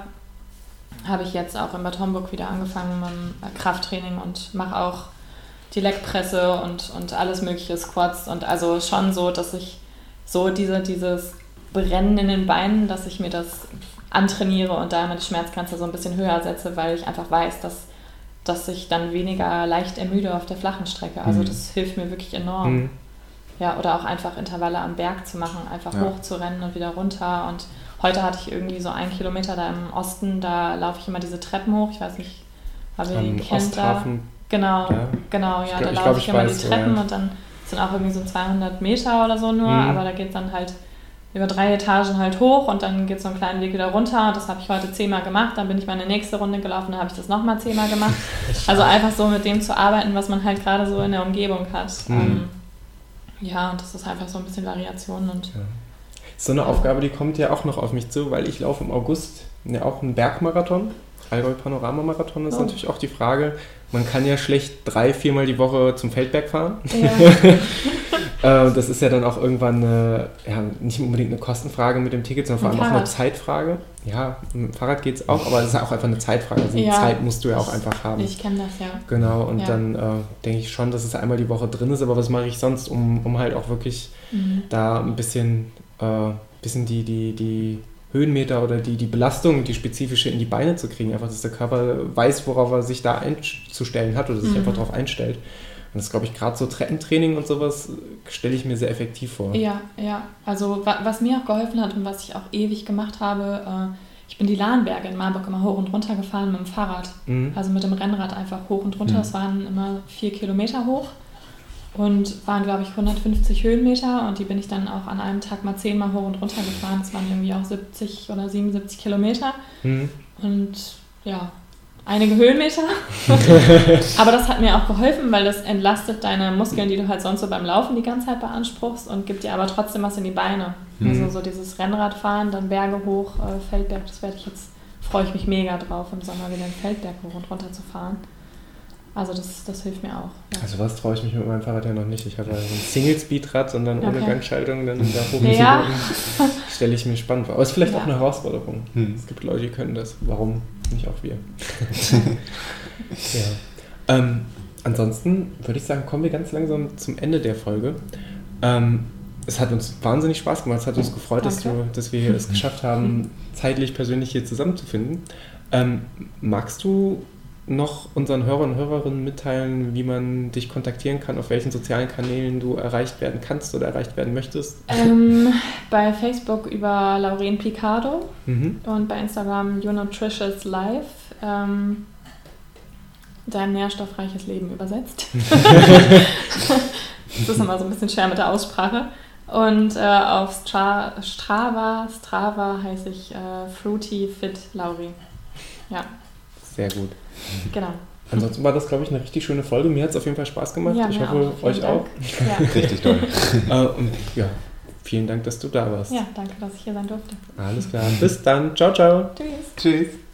habe ich jetzt auch in Bad Homburg wieder angefangen mit äh, Krafttraining und mache auch die Leckpresse und, und alles mögliche Squats und also schon so, dass ich so diese, dieses Brennen in den Beinen, dass ich mir das antrainiere und da immer die Schmerzgrenze so ein bisschen höher setze, weil ich einfach weiß, dass, dass ich dann weniger leicht ermüde auf der flachen Strecke. Also Mhm. das hilft mir wirklich enorm. Mhm. Ja, oder auch einfach Intervalle am Berg zu machen, einfach Ja. hoch zu rennen und wieder runter. Und heute hatte ich irgendwie so einen Kilometer da im Osten, da laufe ich immer diese Treppen hoch. Ich weiß nicht, ob ihr den kennt da. Osthafen. Genau, Ja. genau, Ich ja, glaub- da ich laufe ich, ich immer weiß, die Treppen ja. und dann sind auch irgendwie so 200 Meter oder so nur, Mhm. aber da geht es dann halt über drei Etagen halt hoch und dann geht es so einen kleinen Weg wieder runter. Das habe ich heute zehnmal gemacht, dann bin ich meine nächste Runde gelaufen, dann habe ich das nochmal zehnmal gemacht. Also einfach so mit dem zu arbeiten, was man halt gerade so in der Umgebung hat. Mhm. Ähm, ja, und das ist einfach so ein bisschen Variation und So eine Aufgabe, die kommt ja auch noch auf mich zu, weil ich laufe im August ja auch einen Bergmarathon. Allgäu Panoramamarathon ist Oh. natürlich auch die Frage. Man kann ja schlecht drei, viermal die Woche zum Feldberg fahren. ja, Äh, das ist ja dann auch irgendwann eine, ja, nicht unbedingt eine Kostenfrage mit dem Ticket, sondern vor allem auch eine. Zeitfrage. Ja, mit dem Fahrrad geht es auch, aber es ist auch einfach eine Zeitfrage. Also Ja. Zeit musst du ja auch einfach haben. ich kenne das ja. Genau, und dann äh, denke ich schon, dass es einmal die Woche drin ist, aber was mache ich sonst, um, um halt auch wirklich Mhm. da ein bisschen, äh, bisschen die, die, die Höhenmeter oder die, die Belastung, die spezifische in die Beine zu kriegen. Einfach, dass der Körper weiß, worauf er sich da einzustellen hat oder sich Mhm. einfach darauf einstellt. Und das glaube ich gerade so Treppentraining und sowas stelle ich mir sehr effektiv vor. Ja, ja. Also wa was mir auch geholfen hat und was ich auch ewig gemacht habe, äh, ich bin die Lahnberge in Marburg immer hoch und runter gefahren mit dem Fahrrad. Mhm. Also mit dem Rennrad einfach hoch und runter. Mhm. Es waren immer vier Kilometer hoch und waren, glaube ich, 150 Höhenmeter und die bin ich dann auch an einem Tag mal zehnmal hoch und runter gefahren. Es waren irgendwie auch 70 oder 77 Kilometer Mhm. und ja, einige Höhenmeter. Aber das hat mir auch geholfen, weil das entlastet deine Muskeln, die du halt sonst so beim Laufen die ganze Zeit beanspruchst und gibt dir aber trotzdem was in die Beine. Mhm. Also so dieses Rennradfahren, dann Berge hoch, äh, Feldberg, das werde ich jetzt, freue ich mich mega drauf, im Sommer wieder den Feldberg hoch und runter zu fahren. Also das, das hilft mir auch. Ja. Also was traue ich mich mit meinem Fahrrad ja noch nicht. Ich habe ja so ein Single-Speed-Rad und dann ohne Okay. Gangschaltung dann da hoch Ja. stelle ich mir spannend vor. Aber es ist vielleicht Ja. auch eine Herausforderung. Hm. Es gibt Leute, die können das. Warum nicht auch wir? ja. Ähm, ansonsten würde ich sagen, kommen wir ganz langsam zum Ende der Folge. Ähm, es hat uns wahnsinnig Spaß gemacht. Es hat uns gefreut, dass, du, dass wir es geschafft haben, zeitlich persönlich hier zusammenzufinden. Ähm, magst du noch unseren Hörern und Hörerinnen mitteilen, wie man dich kontaktieren kann, auf welchen sozialen Kanälen du erreicht werden kannst oder erreicht werden möchtest? Ähm, bei Facebook über Lauren Picardo Mhm. und bei Instagram You Nutritious Life. Ähm, dein nährstoffreiches Leben übersetzt. das ist immer so ein bisschen schwer mit der Aussprache. Und äh, auf Stra Strava, Strava heiße ich äh, Fruity Fit Lauri. Ja, Sehr gut. Genau. Ansonsten war das, glaube ich, eine richtig schöne Folge. Mir hat es auf jeden Fall Spaß gemacht. Ja, ich hoffe, auch. Euch Dank. auch. Ja. Richtig toll. Äh, und ja, vielen Dank, dass du da warst. ja, danke, dass ich hier sein durfte. Alles klar. Bis dann. Ciao, ciao. Tschüss. Tschüss.